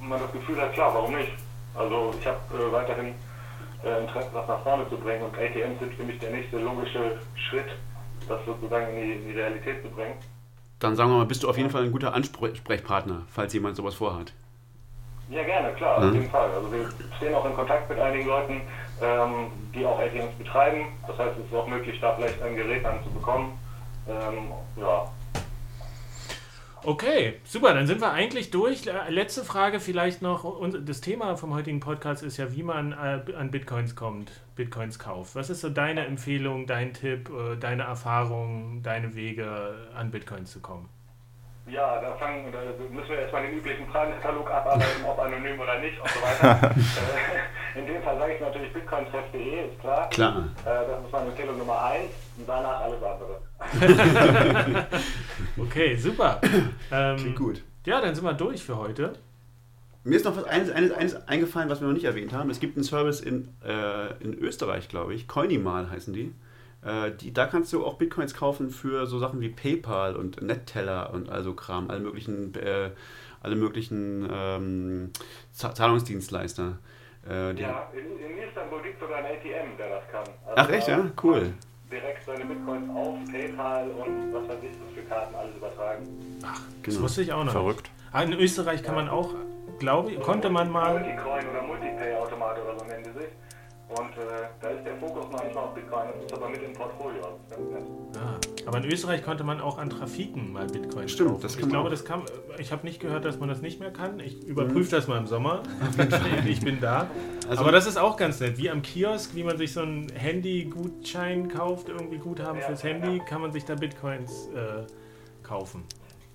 man das Gefühl hat, klar, warum nicht? Also ich habe äh, weiterhin äh, Interesse, das nach vorne zu bringen und ATMs sind für mich der nächste logische Schritt, das sozusagen in die, in die Realität zu bringen. Dann sagen wir mal, bist du auf jeden Fall ein guter Ansprechpartner, falls jemand sowas vorhat. Ja, gerne, klar, mhm. auf jeden Fall. Also wir stehen auch in Kontakt mit einigen Leuten, ähm, die auch ATMs betreiben. Das heißt, es ist auch möglich, da vielleicht ein Gerät dann zu bekommen. Ähm, ja. Okay, super, dann sind wir eigentlich durch. Äh, letzte Frage vielleicht noch. Das Thema vom heutigen Podcast ist ja, wie man äh, an Bitcoins kommt, Bitcoins kauft. Was ist so deine Empfehlung, dein Tipp, äh, deine Erfahrung, deine Wege, an Bitcoins zu kommen? Ja, da, fangen, da müssen wir erstmal den üblichen Fragenkatalog abarbeiten, ob anonym oder nicht und so weiter. Äh, in dem Fall sage ich natürlich bitcointreff.de, ist klar. Klar. Äh, das ist meine Empfehlung Nummer 1 und danach alles andere. okay, super. Ähm, Klingt gut. Ja, dann sind wir durch für heute. Mir ist noch was eines, eines, eines eingefallen, was wir noch nicht erwähnt haben. Es gibt einen Service in, äh, in Österreich, glaube ich. Coinimal heißen die. Äh, die, da kannst du auch Bitcoins kaufen für so Sachen wie PayPal und NetTeller und also Kram, alle möglichen, äh, alle möglichen ähm, Zahlungsdienstleister. Äh, ja, in, in Istanbul gibt es sogar ein ATM, der das kann. Also Ach echt, ja? Cool. Direkt seine Bitcoins auf PayPal und was weiß ich, was für Karten alles übertragen. Ach, das genau. wusste ich auch noch. Verrückt. Ah, in Österreich kann ja. man auch, glaube ich, konnte man mal. Multicoin oder Multipay-Automat oder so nennen die sich. Und äh, da ist der Fokus noch nicht mal auf Bitcoin, das ist aber mit im Portfolio. Ah, aber in Österreich konnte man auch an Trafiken mal Bitcoin Stimmt, kaufen. das kann Ich glaube, das kann. Ich habe nicht gehört, dass man das nicht mehr kann. Ich überprüfe mhm. das mal im Sommer. ich bin da. Also aber das ist auch ganz nett. Wie am Kiosk, wie man sich so einen Handy-Gutschein kauft, irgendwie Guthaben ja, fürs Handy, ja. kann man sich da Bitcoins äh, kaufen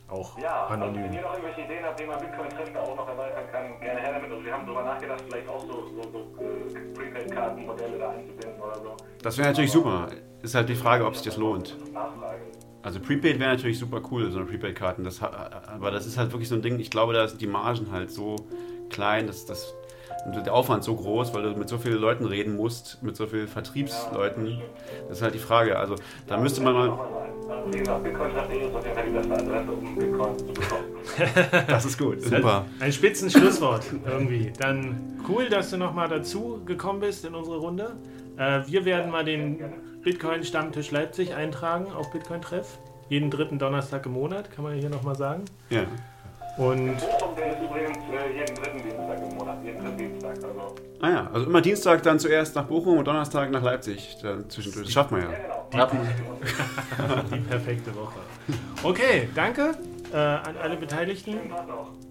auch ja, anonym. Also wenn ihr noch irgendwelche Ideen habt, wie man Bitcoin-Treffen auch noch erweitern kann, gerne her damit. Also wir haben darüber nachgedacht, vielleicht auch so, so, so äh, Prepaid-Kartenmodelle da einzubinden oder so. Das wäre natürlich super. Ist halt die Frage, ob sich das lohnt. Also Prepaid wäre natürlich super cool, so eine Prepaid-Karten. Das, aber das ist halt wirklich so ein Ding, ich glaube, da sind die Margen halt so klein, dass das der Aufwand so groß, weil du mit so vielen Leuten reden musst, mit so vielen Vertriebsleuten. Das ist halt die Frage. Also da müsste man mal. Das ist gut. Super. Ein spitzen Schlusswort irgendwie. Dann cool, dass du nochmal dazu gekommen bist in unsere Runde. Äh, wir werden mal den Bitcoin-Stammtisch Leipzig eintragen auf Bitcoin-Treff. Jeden dritten Donnerstag im Monat, kann man hier nochmal sagen. Ja. Und Bochum, der ist übrigens äh, jeden dritten Dienstag im Monat, jeden dritten Dienstag. Also. Ah ja, also immer Dienstag dann zuerst nach Bochum und Donnerstag nach Leipzig. Dann zwischendurch. Das schafft man ja. ja genau. Die, perfekte Woche. Okay, danke äh, an alle Beteiligten.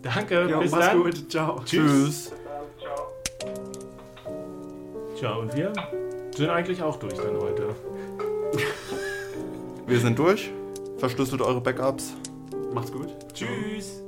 Danke, ja, bis mach's dann. gut. Ciao. Tschüss. Ciao. Tja, und wir sind eigentlich auch durch dann heute. Wir sind durch. Verschlüsselt eure Backups. Macht's gut. Tschüss.